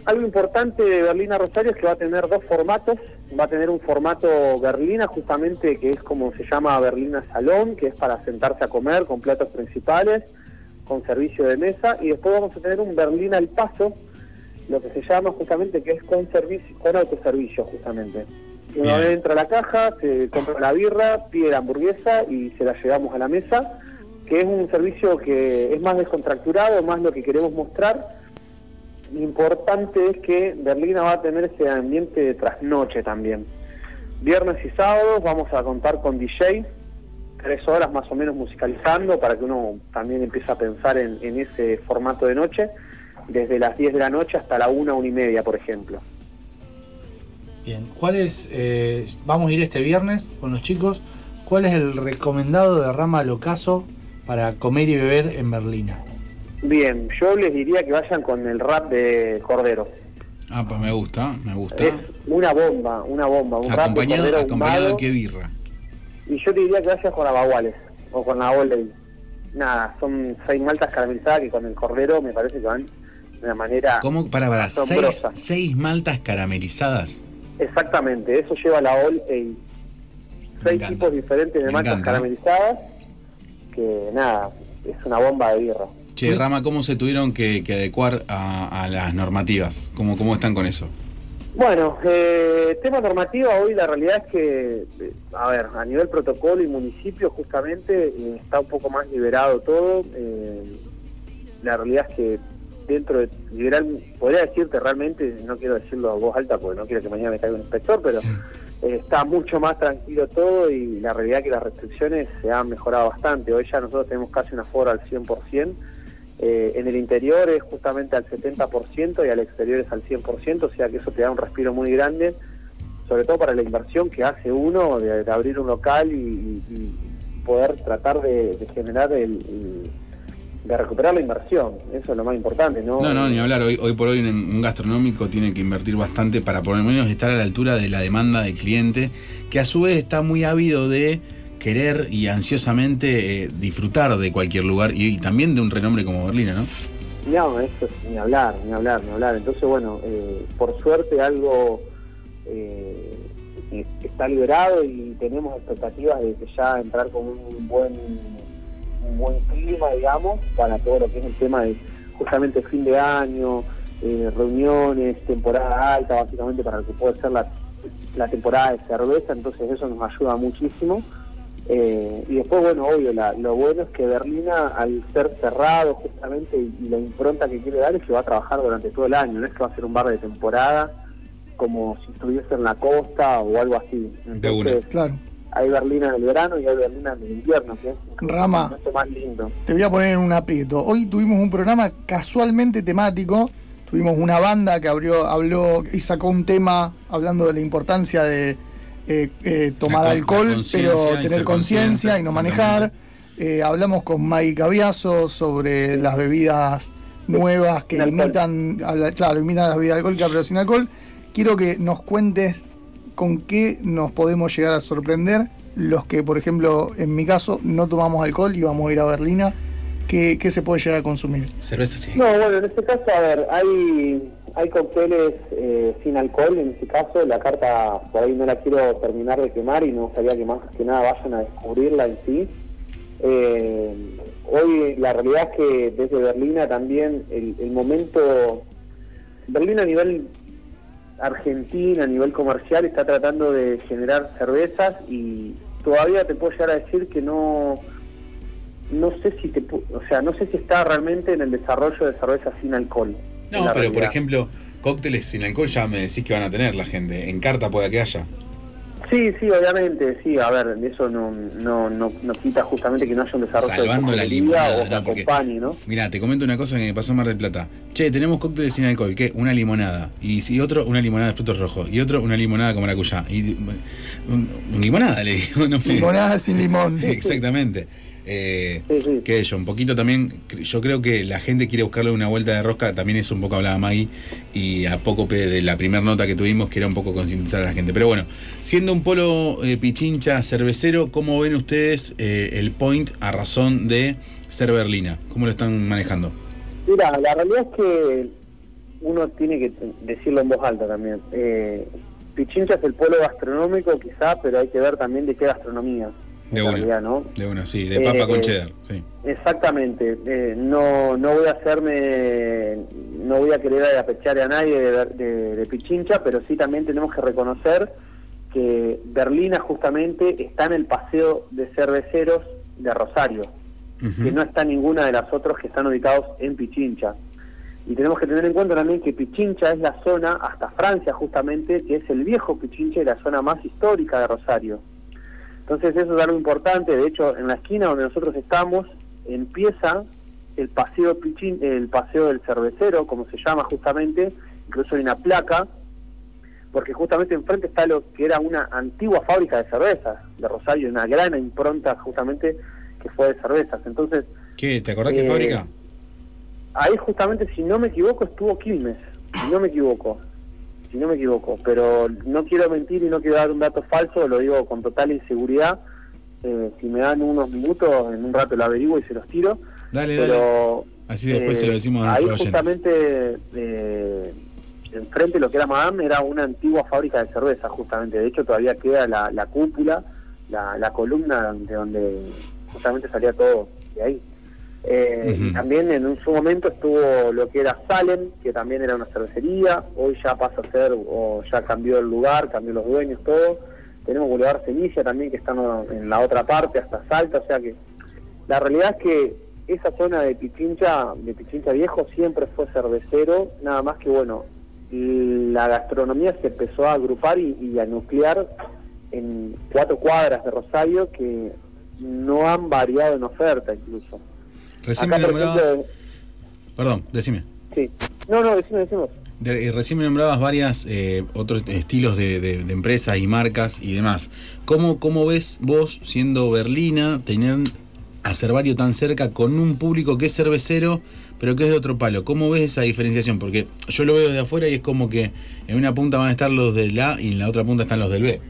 Algo importante de Berlina Rosario es que va a tener dos formatos. Va a tener un formato Berlina, justamente que es como se llama Berlina Salón, que es para sentarse a comer con platos principales, con servicio de mesa. Y después vamos a tener un Berlina al paso, lo que se llama justamente que es con servicio, con autoservicio justamente. Uno Bien. entra a la caja, se compra la birra, pide la hamburguesa y se la llevamos a la mesa, que es un servicio que es más descontracturado, más lo que queremos mostrar. Lo importante es que Berlina va a tener ese ambiente de trasnoche también. Viernes y sábados vamos a contar con DJ, tres horas más o menos musicalizando para que uno también empiece a pensar en, ese formato de noche, desde las 10 de la noche hasta la 1, 1 y media, por ejemplo. Bien, ¿cuál es, eh, vamos a ir este viernes con los chicos, cuál es el recomendado de Rama al Ocaso para comer y beber en Berlina? Bien, yo les diría que vayan con el rap de Cordero. Ah, pues me gusta, me gusta. Es una bomba, una bomba, un rap de Acompañado, Cordero acompañado de qué birra. Y yo te diría que vayas con Abaguales o con la Oldey. Nada, son seis maltas caramelizadas que con el Cordero me parece que van de una manera ¿Cómo? Para, para, seis, seis maltas caramelizadas. Exactamente, eso lleva la Ale. Seis tipos diferentes de Me maltas encanta. caramelizadas, que nada, es una bomba de birra. Che, Rama, ¿cómo se tuvieron que, que adecuar a, a las normativas? ¿Cómo, ¿Cómo están con eso? Bueno, eh, tema normativa, hoy la realidad es que, eh, a ver, a nivel protocolo y municipio justamente eh, está un poco más liberado todo. eh, la realidad es que dentro de liberal, podría decirte realmente, no quiero decirlo a voz alta porque no quiero que mañana me caiga un inspector, pero eh, está mucho más tranquilo todo y la realidad es que las restricciones se han mejorado bastante. Hoy ya nosotros tenemos casi un aforo al 100%. Eh, en el interior es justamente al 70% y al exterior es al 100%, o sea que eso te da un respiro muy grande, sobre todo para la inversión que hace uno de, abrir un local y, poder tratar de, generar el, el- de recuperar la inversión. Eso es lo más importante, ¿no? No, no, ni hablar. Hoy, hoy por hoy un, un gastronómico tiene que invertir bastante para por lo menos estar a la altura de la demanda del cliente, que a su vez está muy ávido de querer y ansiosamente eh, disfrutar de cualquier lugar y, también de un renombre como Berlina, ¿no? No, eso es ni hablar, ni hablar, ni hablar. Entonces, bueno, eh, por suerte algo eh, está liberado y tenemos expectativas de que ya entrar con un buen, un buen clima, digamos, para todo lo que es el tema de justamente fin de año, eh, reuniones, temporada alta, básicamente para lo que puede ser la temporada de cerveza. Entonces, eso nos ayuda muchísimo. Eh, y después, bueno, obvio, la- lo bueno es que Berlina, al ser cerrado justamente, y, y la impronta que quiere dar es que va a trabajar durante todo el año, no es que va a ser un bar de temporada como si estuviese en la costa o algo así. Entonces, Claro. hay Berlina en el verano y hay Berlina en el invierno, que es Rama. más lindo. Te voy a poner en un aprieto. Hoy tuvimos un programa casualmente temático. Tuvimos una banda que abrió, habló y sacó un tema hablando de la importancia de eh, eh, tomar La con- la alcohol, pero tener conciencia y no manejar. Eh, hablamos con Mike Caviazo sobre las bebidas nuevas que imitan, a la- claro, imitan las bebidas alcohólicas pero sin alcohol. Quiero que nos cuentes con qué nos podemos llegar a sorprender los que, por ejemplo, en mi caso, no tomamos alcohol y vamos a ir a Berlina. ¿Qué, qué se puede llegar a consumir? Cerveza sí. No, bueno, en este caso, a ver, hay, hay cócteles eh, sin alcohol, en este caso la carta por ahí no la quiero terminar de quemar y me gustaría que más que nada vayan a descubrirla en sí. Eh, hoy la realidad es que desde Berlina también el, momento, Berlín a nivel Argentina, a nivel comercial, está tratando de generar cervezas y todavía te puedo llegar a decir que no no sé si te o sea no sé si está realmente en el desarrollo de cervezas sin alcohol No, pero por ejemplo, cócteles sin alcohol ya me decís que van a tener la gente. En carta pueda que haya. sí sí obviamente sí a ver eso no no no, no quita justamente que no haya un desarrollo Salvando de la limonada, o ¿no? Porque- acompañe no Mira, te comento una cosa que me pasó en Mar del Plata. Che, tenemos cócteles sin alcohol, ¿qué? Una limonada. Y si otro, una limonada de frutos rojos. Y otro, una limonada con maracuyá. Y un- un- limonada, le digo. No me- Limonada sin limón. Exactamente. Eh, Que yo, un poquito también, yo creo que la gente quiere buscarle una vuelta de rosca, también eso un poco hablaba Maggie, y a poco de la primera nota que tuvimos, que era un poco concientizar a la gente. Pero bueno, siendo un polo eh, pichincha cervecero, ¿cómo ven ustedes eh, el point a razón de ser berlina? ¿Cómo lo están manejando? Mira, la realidad es que uno tiene que decirlo en voz alta también. Eh, Pichincha es el polo gastronómico quizá, pero hay que ver también de qué gastronomía. De en una. realidad, ¿no? De una, sí, de papa Eh, con cheddar, sí. Exactamente. Eh, no, no voy a hacerme, no voy a querer apechar a nadie de, de- de Pichincha, pero sí también tenemos que reconocer que Berlina justamente está en el paseo de cerveceros de Rosario, que no está ninguna de las otras que están ubicados en Pichincha. Y tenemos que tener en cuenta también que Pichincha es la zona, hasta Francia justamente, que es el viejo Pichincha y la zona más histórica de Rosario. Entonces eso es algo importante, de hecho en la esquina donde nosotros estamos empieza el paseo Pichin, el paseo del cervecero, como se llama justamente, incluso hay una placa, porque justamente enfrente está lo que era una antigua fábrica de cervezas de Rosario, una gran impronta justamente que fue de cervezas. Entonces ¿Qué? ¿Te acordás qué Eh, fábrica? ahí justamente, si no me equivoco, estuvo Quilmes, si no me equivoco, si no me equivoco, pero no quiero mentir y no quiero dar un dato falso, lo digo con total inseguridad. Eh, si me dan unos minutos, en un rato lo averiguo y se los tiro. Dale, pero, Así después eh, se lo decimos a Ahí justamente, eh, enfrente de lo que era Madame, era una antigua fábrica de cerveza, justamente. De hecho, todavía queda la, la cúpula, la, la columna de donde justamente salía todo de ahí. Eh. Y también en un, su momento estuvo lo que era Salem, que también era una cervecería. Hoy ya pasa a ser, o ya cambió el lugar, cambió los dueños, todo. Tenemos Boulevard Felicia también, que está en la otra parte, hasta Salta. O sea que la realidad es que esa zona de Pichincha, de Pichincha Viejo, siempre fue cervecero. Nada más que, bueno, la gastronomía se empezó a agrupar y, y a nuclear en cuatro cuadras de Rosario que no han variado en oferta incluso. Recién Acá, me nombrabas. Perdón, decime. Sí. No, no, decimos, decimos. De- eh, recién me nombrabas varias eh, otros estilos de, de- de empresas y marcas y demás. ¿Cómo, ¿Cómo ves vos, siendo Berlina, tener a Cervario tan cerca con un público que es cervecero, pero que es de otro palo? ¿Cómo ves esa diferenciación? Porque yo lo veo de afuera y es como que en una punta van a estar los del A y en la otra punta están los del B.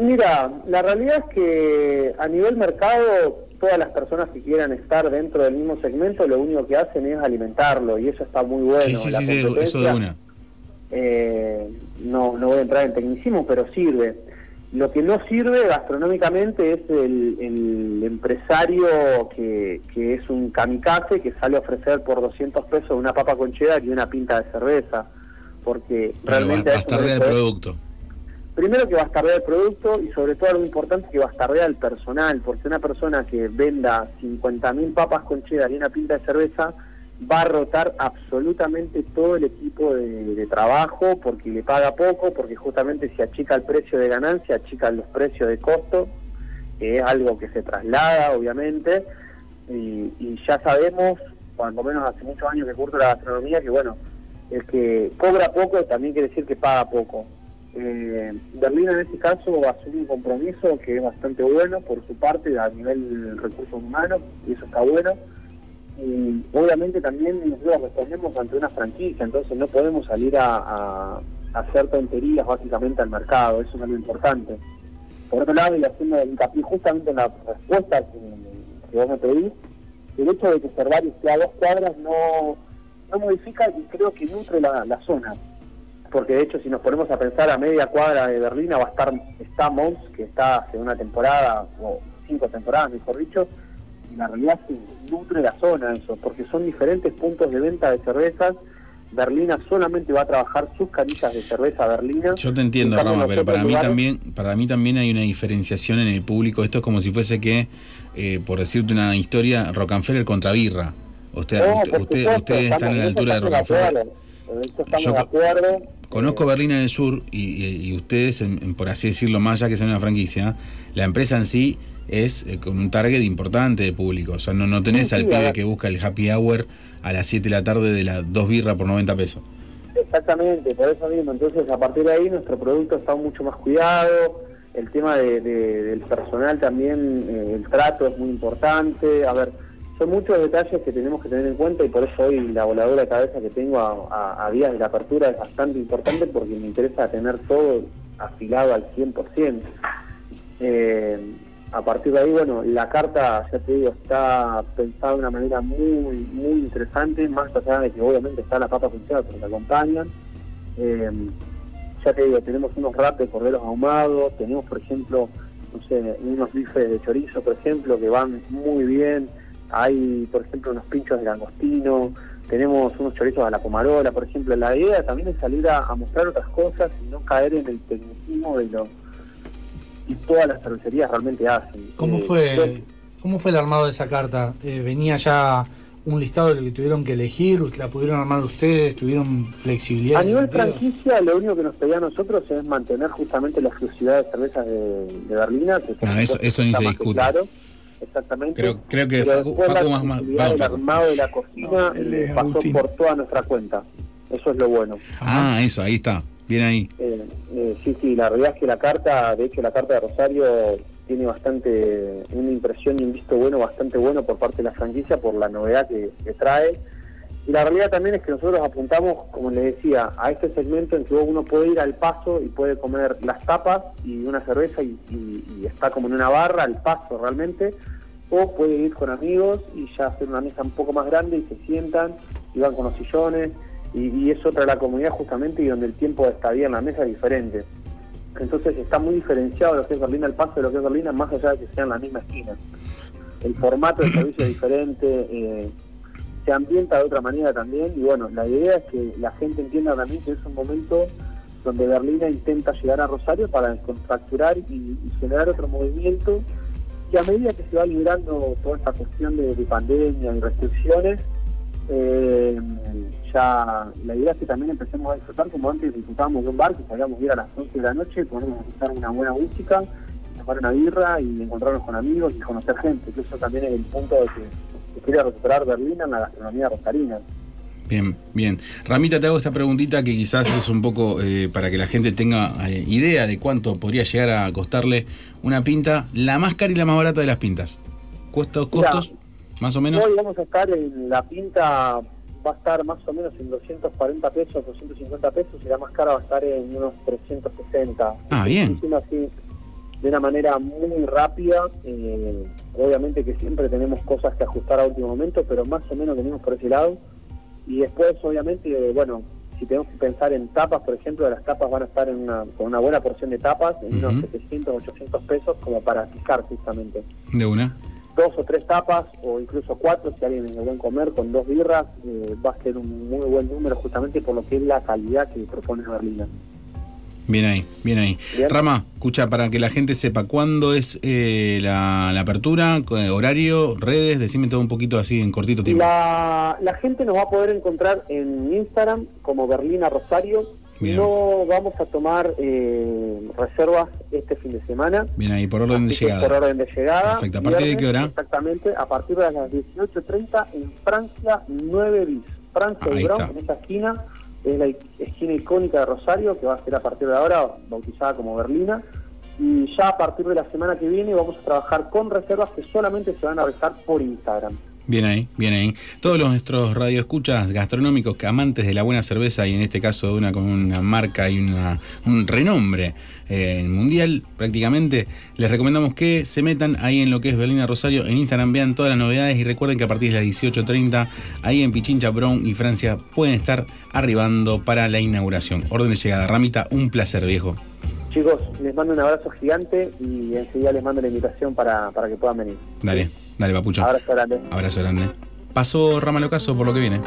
Mira, la realidad es que a nivel mercado, todas las personas que quieran estar dentro del mismo segmento, lo único que hacen es alimentarlo y eso está muy bueno. sí, sí, La sí, eso de una. eh, no, no voy a entrar en tecnicismo, pero sirve. Lo que no sirve gastronómicamente es el, el empresario que, que es un kamikaze que sale a ofrecer por 200 pesos una papa con cheddar y una pinta de cerveza, porque Pero realmente... a eso me bastardea el refiero. producto. Primero que bastardea el producto y sobre todo algo importante que bastardea el personal, porque una persona que venda 50.000 papas con cheddar y una pinta de cerveza va a rotar absolutamente todo el equipo de, trabajo porque le paga poco, porque justamente si achica el precio de ganancia, achica los precios de costo, que es algo que se traslada obviamente, y, ya sabemos, cuando menos hace muchos años que curso la gastronomía, que bueno, el que cobra poco también quiere decir que paga poco. Eh, Berlín en este caso asume un compromiso que es bastante bueno por su parte a nivel recursos humanos y eso está bueno. Y obviamente también nosotros respondemos ante una franquicia entonces no podemos salir a, hacer tonterías básicamente al mercado eso es algo importante. Por otro lado y haciendo hincapié justamente en la respuesta que, que vos me pedís el hecho de que Cervari esté a dos cuadras no, no modifica y creo que nutre la zona porque de hecho si nos ponemos a pensar a media cuadra de Berlín va a estar está Mons, que está hace una temporada o cinco temporadas mejor dicho y la realidad que nutre la zona eso porque son diferentes puntos de venta de cervezas Berlina solamente va a trabajar sus canillas de cerveza Berlina Yo te entiendo, Rama, pero para mí también, para mí también hay una diferenciación en el público. Esto es como si fuese que, eh, por decirte una historia, Rockefeller contra Birra. Usted, No, usted- usted- ustedes están en la altura de Rockefeller. Yo Conozco Berlín en el sur y, ustedes, en- en, por así decirlo, más allá que sea una franquicia, la empresa en sí es eh, con un target importante de público. O sea, no, no tenés Sí, al sí, pibe que busca el happy hour a las 7 de la tarde de las dos birras por 90 pesos. Exactamente, por eso mismo. Entonces, a partir de ahí, nuestro producto está mucho más cuidado. el tema de- de- del personal también, eh, el trato es muy importante. A ver, son muchos detalles que tenemos que tener en cuenta y por eso hoy la voladora de cabeza que tengo a, a- días de la apertura es bastante importante porque me interesa tener todo afilado al 100%. Eh, a partir de ahí, bueno, la carta, ya te digo, está pensada de una manera muy, muy interesante, más allá de que obviamente está la papa funciona que nos acompañan. Eh, ya te digo, tenemos unos wraps de corderos ahumados, tenemos, por ejemplo, no sé, unos bifes de chorizo, por ejemplo, que van muy bien. Hay, por ejemplo, unos pinchos de langostino, tenemos unos chorizos a la pomarola, por ejemplo. La idea también es salir a, a mostrar otras cosas y no caer en el tecnicismo de lo y todas las cervecerías realmente hacen. ¿Cómo Eh, fue, ¿Cómo fue el armado de esa carta? Eh, ¿Venía ya un listado de lo que tuvieron que elegir? ¿La pudieron armar ustedes? ¿Tuvieron flexibilidad? A nivel sentido? franquicia, lo único que nos pedía a nosotros es mantener justamente la exclusividad de cervezas de, de Berlina. Que Ah, eso- eso ni se discute. Claro, exactamente. Creo, creo que Pero Facu, después Facu la más, más, vamos. armado de la cocina él es pasó Agustín. por toda nuestra cuenta. Eso es lo bueno. Ah, eso, ahí está. Bien ahí. Eh, eh, sí, sí, la realidad es que la carta, de hecho la carta de Rosario tiene bastante, una impresión y un visto bueno bastante bueno por parte de la franquicia por la novedad que, que trae. Y la realidad también es que nosotros apuntamos, como les decía, a este segmento en que uno puede ir al paso y puede comer las tapas y una cerveza y, y- y está como en una barra al paso realmente, o puede ir con amigos y ya hacer una mesa un poco más grande y se sientan y van con los sillones y, y es otra la comunidad justamente y donde el tiempo de estadía en la mesa es diferente. Entonces está muy diferenciado lo que es Berlín al paso de lo que es Berlín, más allá de que sean la misma esquina. El formato de servicio es diferente, eh, se ambienta de otra manera también y bueno, la idea es que la gente entienda también que es un momento donde Berlina intenta llegar a Rosario para contracturar y, generar otro movimiento que a medida que se va liberando toda esta cuestión de, de pandemia y restricciones, eh, ya la idea es que también empecemos a disfrutar como antes disfrutábamos de un bar, que salíamos a ir a las 11 de la noche, podemos escuchar una buena música, tomar una birra y encontrarnos con amigos y conocer gente, que eso también es el punto de que, que quiere recuperar Berlín en la gastronomía rosarina. Bien, bien. Ramita, te hago esta preguntita que quizás es un poco eh, para que la gente tenga eh, idea de cuánto podría llegar a costarle una pinta, la más cara y la más barata de las pintas. ¿Costos, Mira, costos más o menos? Hoy vamos a estar en la pinta, va a estar más o menos en 240 pesos, 250 pesos, y la más cara va a estar en unos 360. Ah, bien. Así, de una manera muy rápida. eh, obviamente que siempre tenemos cosas que ajustar a último momento, pero más o menos venimos por ese lado. Y después, obviamente, bueno, si tenemos que pensar en tapas, por ejemplo, las tapas van a estar en una, con una buena porción de tapas, en unos Ujú. 700, 800 pesos, como para picar justamente De una. dos o tres tapas o incluso cuatro si alguien es de buen comer con dos birras eh, va a ser un muy buen número justamente por lo que es la calidad que propone Berlina Bien ahí, bien ahí. Bien. Rama, escucha, para que la gente sepa cuándo es eh, la, la apertura, cu- horario, redes, decime todo un poquito así en cortito tiempo. la, la gente nos va a poder encontrar en Instagram como Berlina Rosario Bien. no vamos a tomar eh, reservas este fin de semana Bien ahí, por orden de llegada. por orden de llegada Perfecto. ¿A partir de qué hora? exactamente a partir de las 18.30 en Francia 9 bis Francia Ahí y Brown en esa esquina es la esquina icónica de Rosario, que va a ser a partir de ahora bautizada como Berlina. Y ya a partir de la semana que viene vamos a trabajar con reservas que solamente se van a realizar por Instagram. Bien ahí, bien ahí. Todos los nuestros radioescuchas gastronómicos que amantes de la buena cerveza y en este caso de una con una marca y una, un renombre eh, mundial prácticamente, les recomendamos que se metan ahí en lo que es Berlina Rosario en Instagram, vean todas las novedades y recuerden que a partir de las 18.30 ahí en Pichincha, Brown y Francia pueden estar arribando para la inauguración. Orden de llegada, Ramita, un placer viejo. Chicos, les mando un abrazo gigante y enseguida les mando la invitación para, para que puedan venir. Dale, Dale, papucho. Abrazo grande. Abrazo grande. Pasó Ramal Ocaso por lo que viene.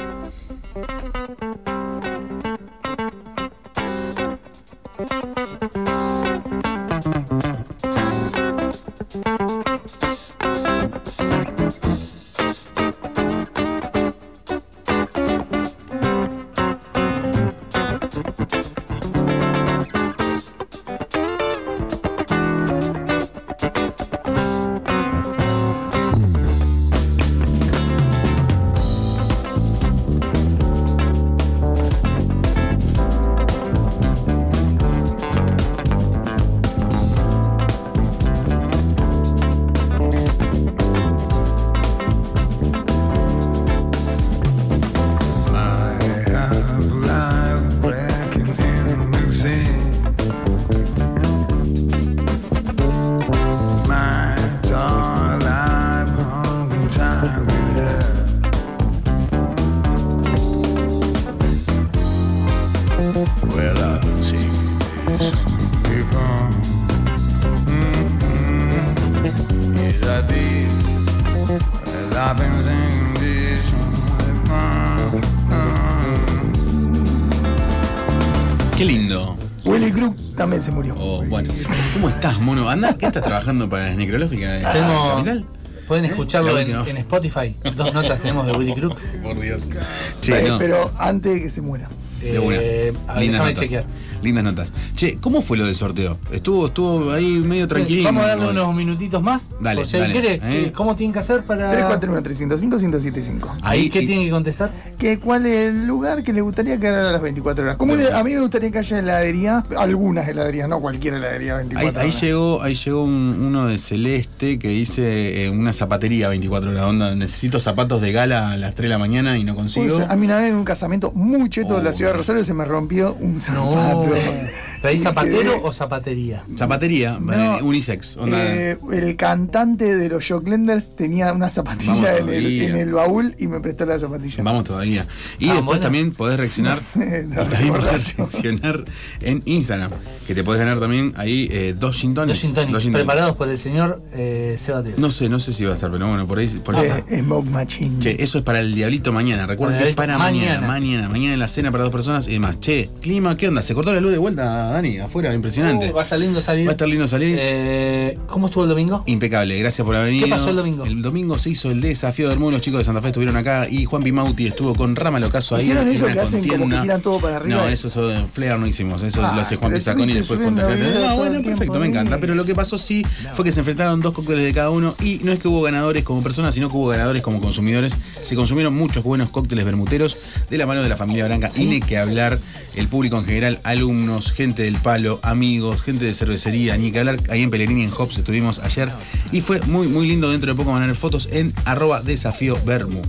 Estás trabajando para la necrológica de Tengo- Capital? Pueden escucharlo La en, Spotify. Dos notas tenemos de Willy Crook. Por Dios. Eh, Che, no. Pero antes de que se muera. De una. Eh, Lindas notas. chequear. Lindas notas. Che, ¿cómo fue lo del sorteo? Estuvo, estuvo ahí medio tranquilo. Vamos a darle unos minutitos más. Dale, alguien dale, quiere. eh. ¿Cómo tienen que hacer para.? 341-305-1075. Ahí, ¿qué tienen que contestar? que cuál es el lugar que le gustaría que haga a las 24 horas. Como a mí me gustaría que haya heladería, algunas heladerías, no cualquier heladería 24 Ahí, ahí horas. llegó, ahí llegó un- uno de Celeste que dice eh, una zapatería 24 horas. Onda, necesito zapatos de gala a las 3 de la mañana y no consigo. ser. A mí una vez en un casamiento muy cheto de la Oh, ciudad de Rosario se me rompió un No. ¿Pero hay Y zapatero quedé- o zapatería? Zapatería, No. eh, unisex. Onda, Eh, el cantante de los Shocklanders tenía una zapatilla en el, todavía. en el baúl y me prestó la zapatilla. Vamos todavía. Y Ah, después bueno. también podés reaccionar. No sé, no, y también podés reaccionar en Instagram. Que te podés ganar también ahí eh, dos gin tonics. Dos Dos preparados por el señor eh, Seba Teo. No sé, no sé si va a estar, pero bueno, por ahí. Por ahí Eh, Smoke Machine. Che, eso es para el diablito mañana. Recuerden Para que es para mañana, mañana. mañana, mañana en la cena para dos personas y demás. Che, clima, ¿qué onda? Se cortó la luz de vuelta, Dani, afuera, impresionante. Uh, va a estar lindo salir. Va a estar lindo salir. Eh, ¿Cómo estuvo el domingo? Impecable, gracias por haber venido. ¿Qué pasó el domingo? El domingo se hizo el desafío del mundo, los chicos de Santa Fe estuvieron acá y Juan Pimauti estuvo con Rama Locaso ahí. ¿Hicieron en eso una que hacen como que contienda. tiran todo para arriba? No, eso, eso de Flair no hicimos, eso Ah, lo hace Juan Pizacón y después contagiaste. No, bueno, perfecto, me encanta. Pero lo que pasó sí fue que se enfrentaron dos cócteles de cada uno y no es que hubo ganadores como personas, sino que hubo ganadores como consumidores. Se consumieron muchos buenos cócteles bermuteros de la mano de la familia Branca. Y ni que hablar, el público en general, alumnos, gente del palo, amigos, gente de cervecería, ni que hablar. Ahí en Pellegrini, en Hops, estuvimos ayer y fue muy, muy lindo. Dentro de poco van a ver fotos en arroba desafío bermu.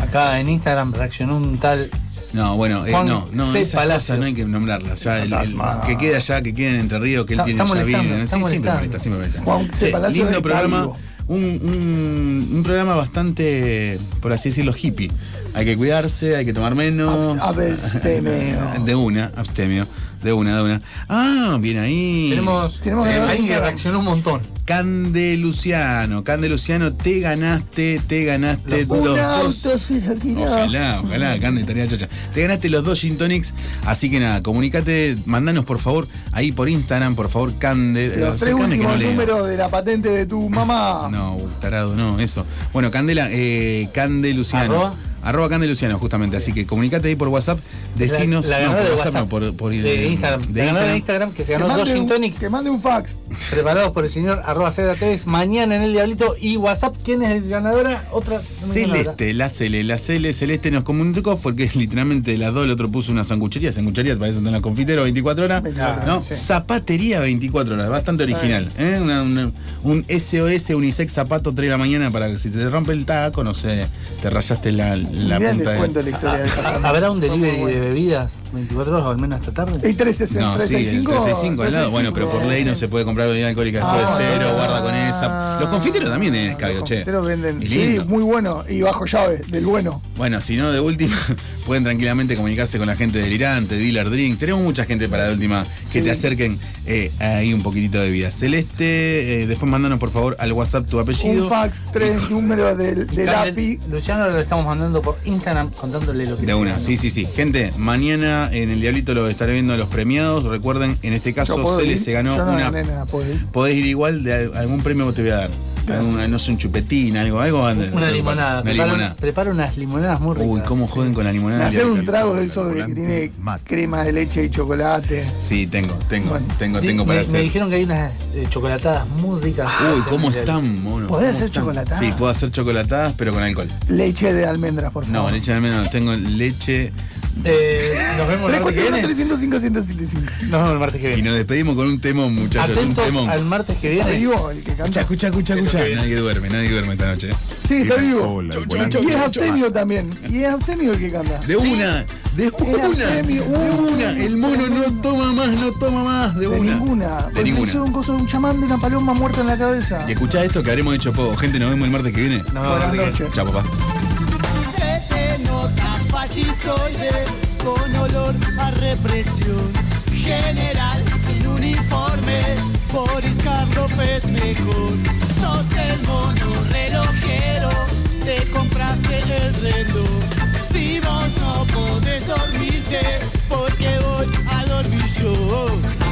Acá en Instagram reaccionó un tal. No, bueno, eh, no, no, esas cosas no hay que nombrarlas. Ya, el- el- Fantasma. que quede allá, que quede en Entre Ríos, que él Está- tiene ya bien. está Sí, siempre molesta, siempre molesta. Juan C. Sí, lindo programa. Un, un- un programa bastante, por así decirlo, hippie. Hay que cuidarse, hay que tomar menos. Ab- abstemio. De una, abstemio. De una, de una. Ah, bien ahí. Tenemos, Tenemos eh, alguien que reaccionó un montón. Cande Luciano. Cande Luciano, te ganaste, te ganaste Un los auto dos. lo. Ojalá, ojalá, Cande estaría chocha. Te ganaste los dos gin tonics, así que nada, comunicate, mandanos por favor ahí por Instagram, por favor, Cande. Los tres no últimos leo. números de la patente de tu mamá. No, tarado, no, eso. Bueno, Candela, eh, Cande Luciano. Arroba. Arroba Cande Luciano, justamente. Así que comunicate ahí por WhatsApp, decinos. La- la no, por de WhatsApp, no, WhatsApp. por, por de Instagram. de la ganadora de Instagram. Que se Que ganó dos gin un, tonic que mande un fax. preparados por el señor arroba Tevez. Mañana en el Diablito y WhatsApp. ¿Quién es el ganadora? Otra ganadora. Celeste, la Cele, la Cele, Celeste nos comunicó porque literalmente las dos, el otro puso una sanguchería, sanguchería para eso están los confiteros 24 horas, 24 ¿no? horas, sí. Zapatería 24 horas, bastante original, ¿eh? Una- una- un SOS unisex zapato 3 de la mañana para que si te rompe el taco, no sé, te rayaste la, la punta les de... cuento la historia del casamiento. ¿Habrá un delivery de bebidas 24 horas o al menos esta tarde? ¿Y 360, No, sí, el 365? 365 al lado. Bueno, pero por ley no se puede comprar bebida alcohólica después Ah. de cero, guarda con esa. Los confiteros también tienen escabio, Los che. confiteros venden. Sí, muy bueno. Y bajo llave, del bueno. Bueno, si no, de última, pueden tranquilamente comunicarse con la gente delirante, Dealer Drink. Tenemos mucha gente para de última que Sí. te acerquen eh, ahí un poquitito de vida. Celeste, eh, después mandanos por favor al WhatsApp tu apellido. Un fax, tres números del, API. Luciano lo estamos mandando por Instagram contándole lo que De una, sí, sí, sí. Gente, mañana en el Diablito lo estaré viendo a los premiados. Recuerden, en este caso, puedo Cele ir. se ganó Yo no una. gané nada, puedo ir. Podés ir igual de al- algún premio que te voy a dar. No sé, un chupetín, algo, algo. Una limonada. Una prepara, limonada. prepara unas limonadas muy ricas. Uy, cómo joden con la limonada. Hacer un trago de eso de que tiene crema de leche y chocolate. Sí, tengo, tengo, Bueno, tengo, tengo para me, me hacer. dijeron que hay unas eh, chocolatadas muy ricas. Uy, cómo están, mono. ¿Podés hacer están. chocolatadas? Sí, puedo hacer chocolatadas, pero con alcohol. Leche de almendras, por No, favor. leche de almendras no, tengo leche. Eh, nos vemos el martes que 341 viene. 305 175 Nos vemos el martes que Y viene. nos despedimos con un temón, muchachos. Atentos un temón. al martes que ¿Está viene. vivo el que canta? Escucha, escucha, escucha, escucha. Nadie duerme, nadie duerme esta noche. Sí, está vivo. Hola, Y es abstemio también. Y es abstemio el que canta. De una, de una, de una. El mono no toma más, no toma más, de De una. ninguna. De ninguna. hizo un coso de un chamán de una paloma muerta en la cabeza. Y escuchá esto que habremos hecho poco. Gente, nos vemos el martes que viene. Nos vemos el Buenas noches. Chao, papá fascistoide con olor a represión. General sin uniforme, Boris Karloff es mejor. Sos el mono relojero, te compraste el reloj. Si vos no podés dormirte, porque voy a dormir yo.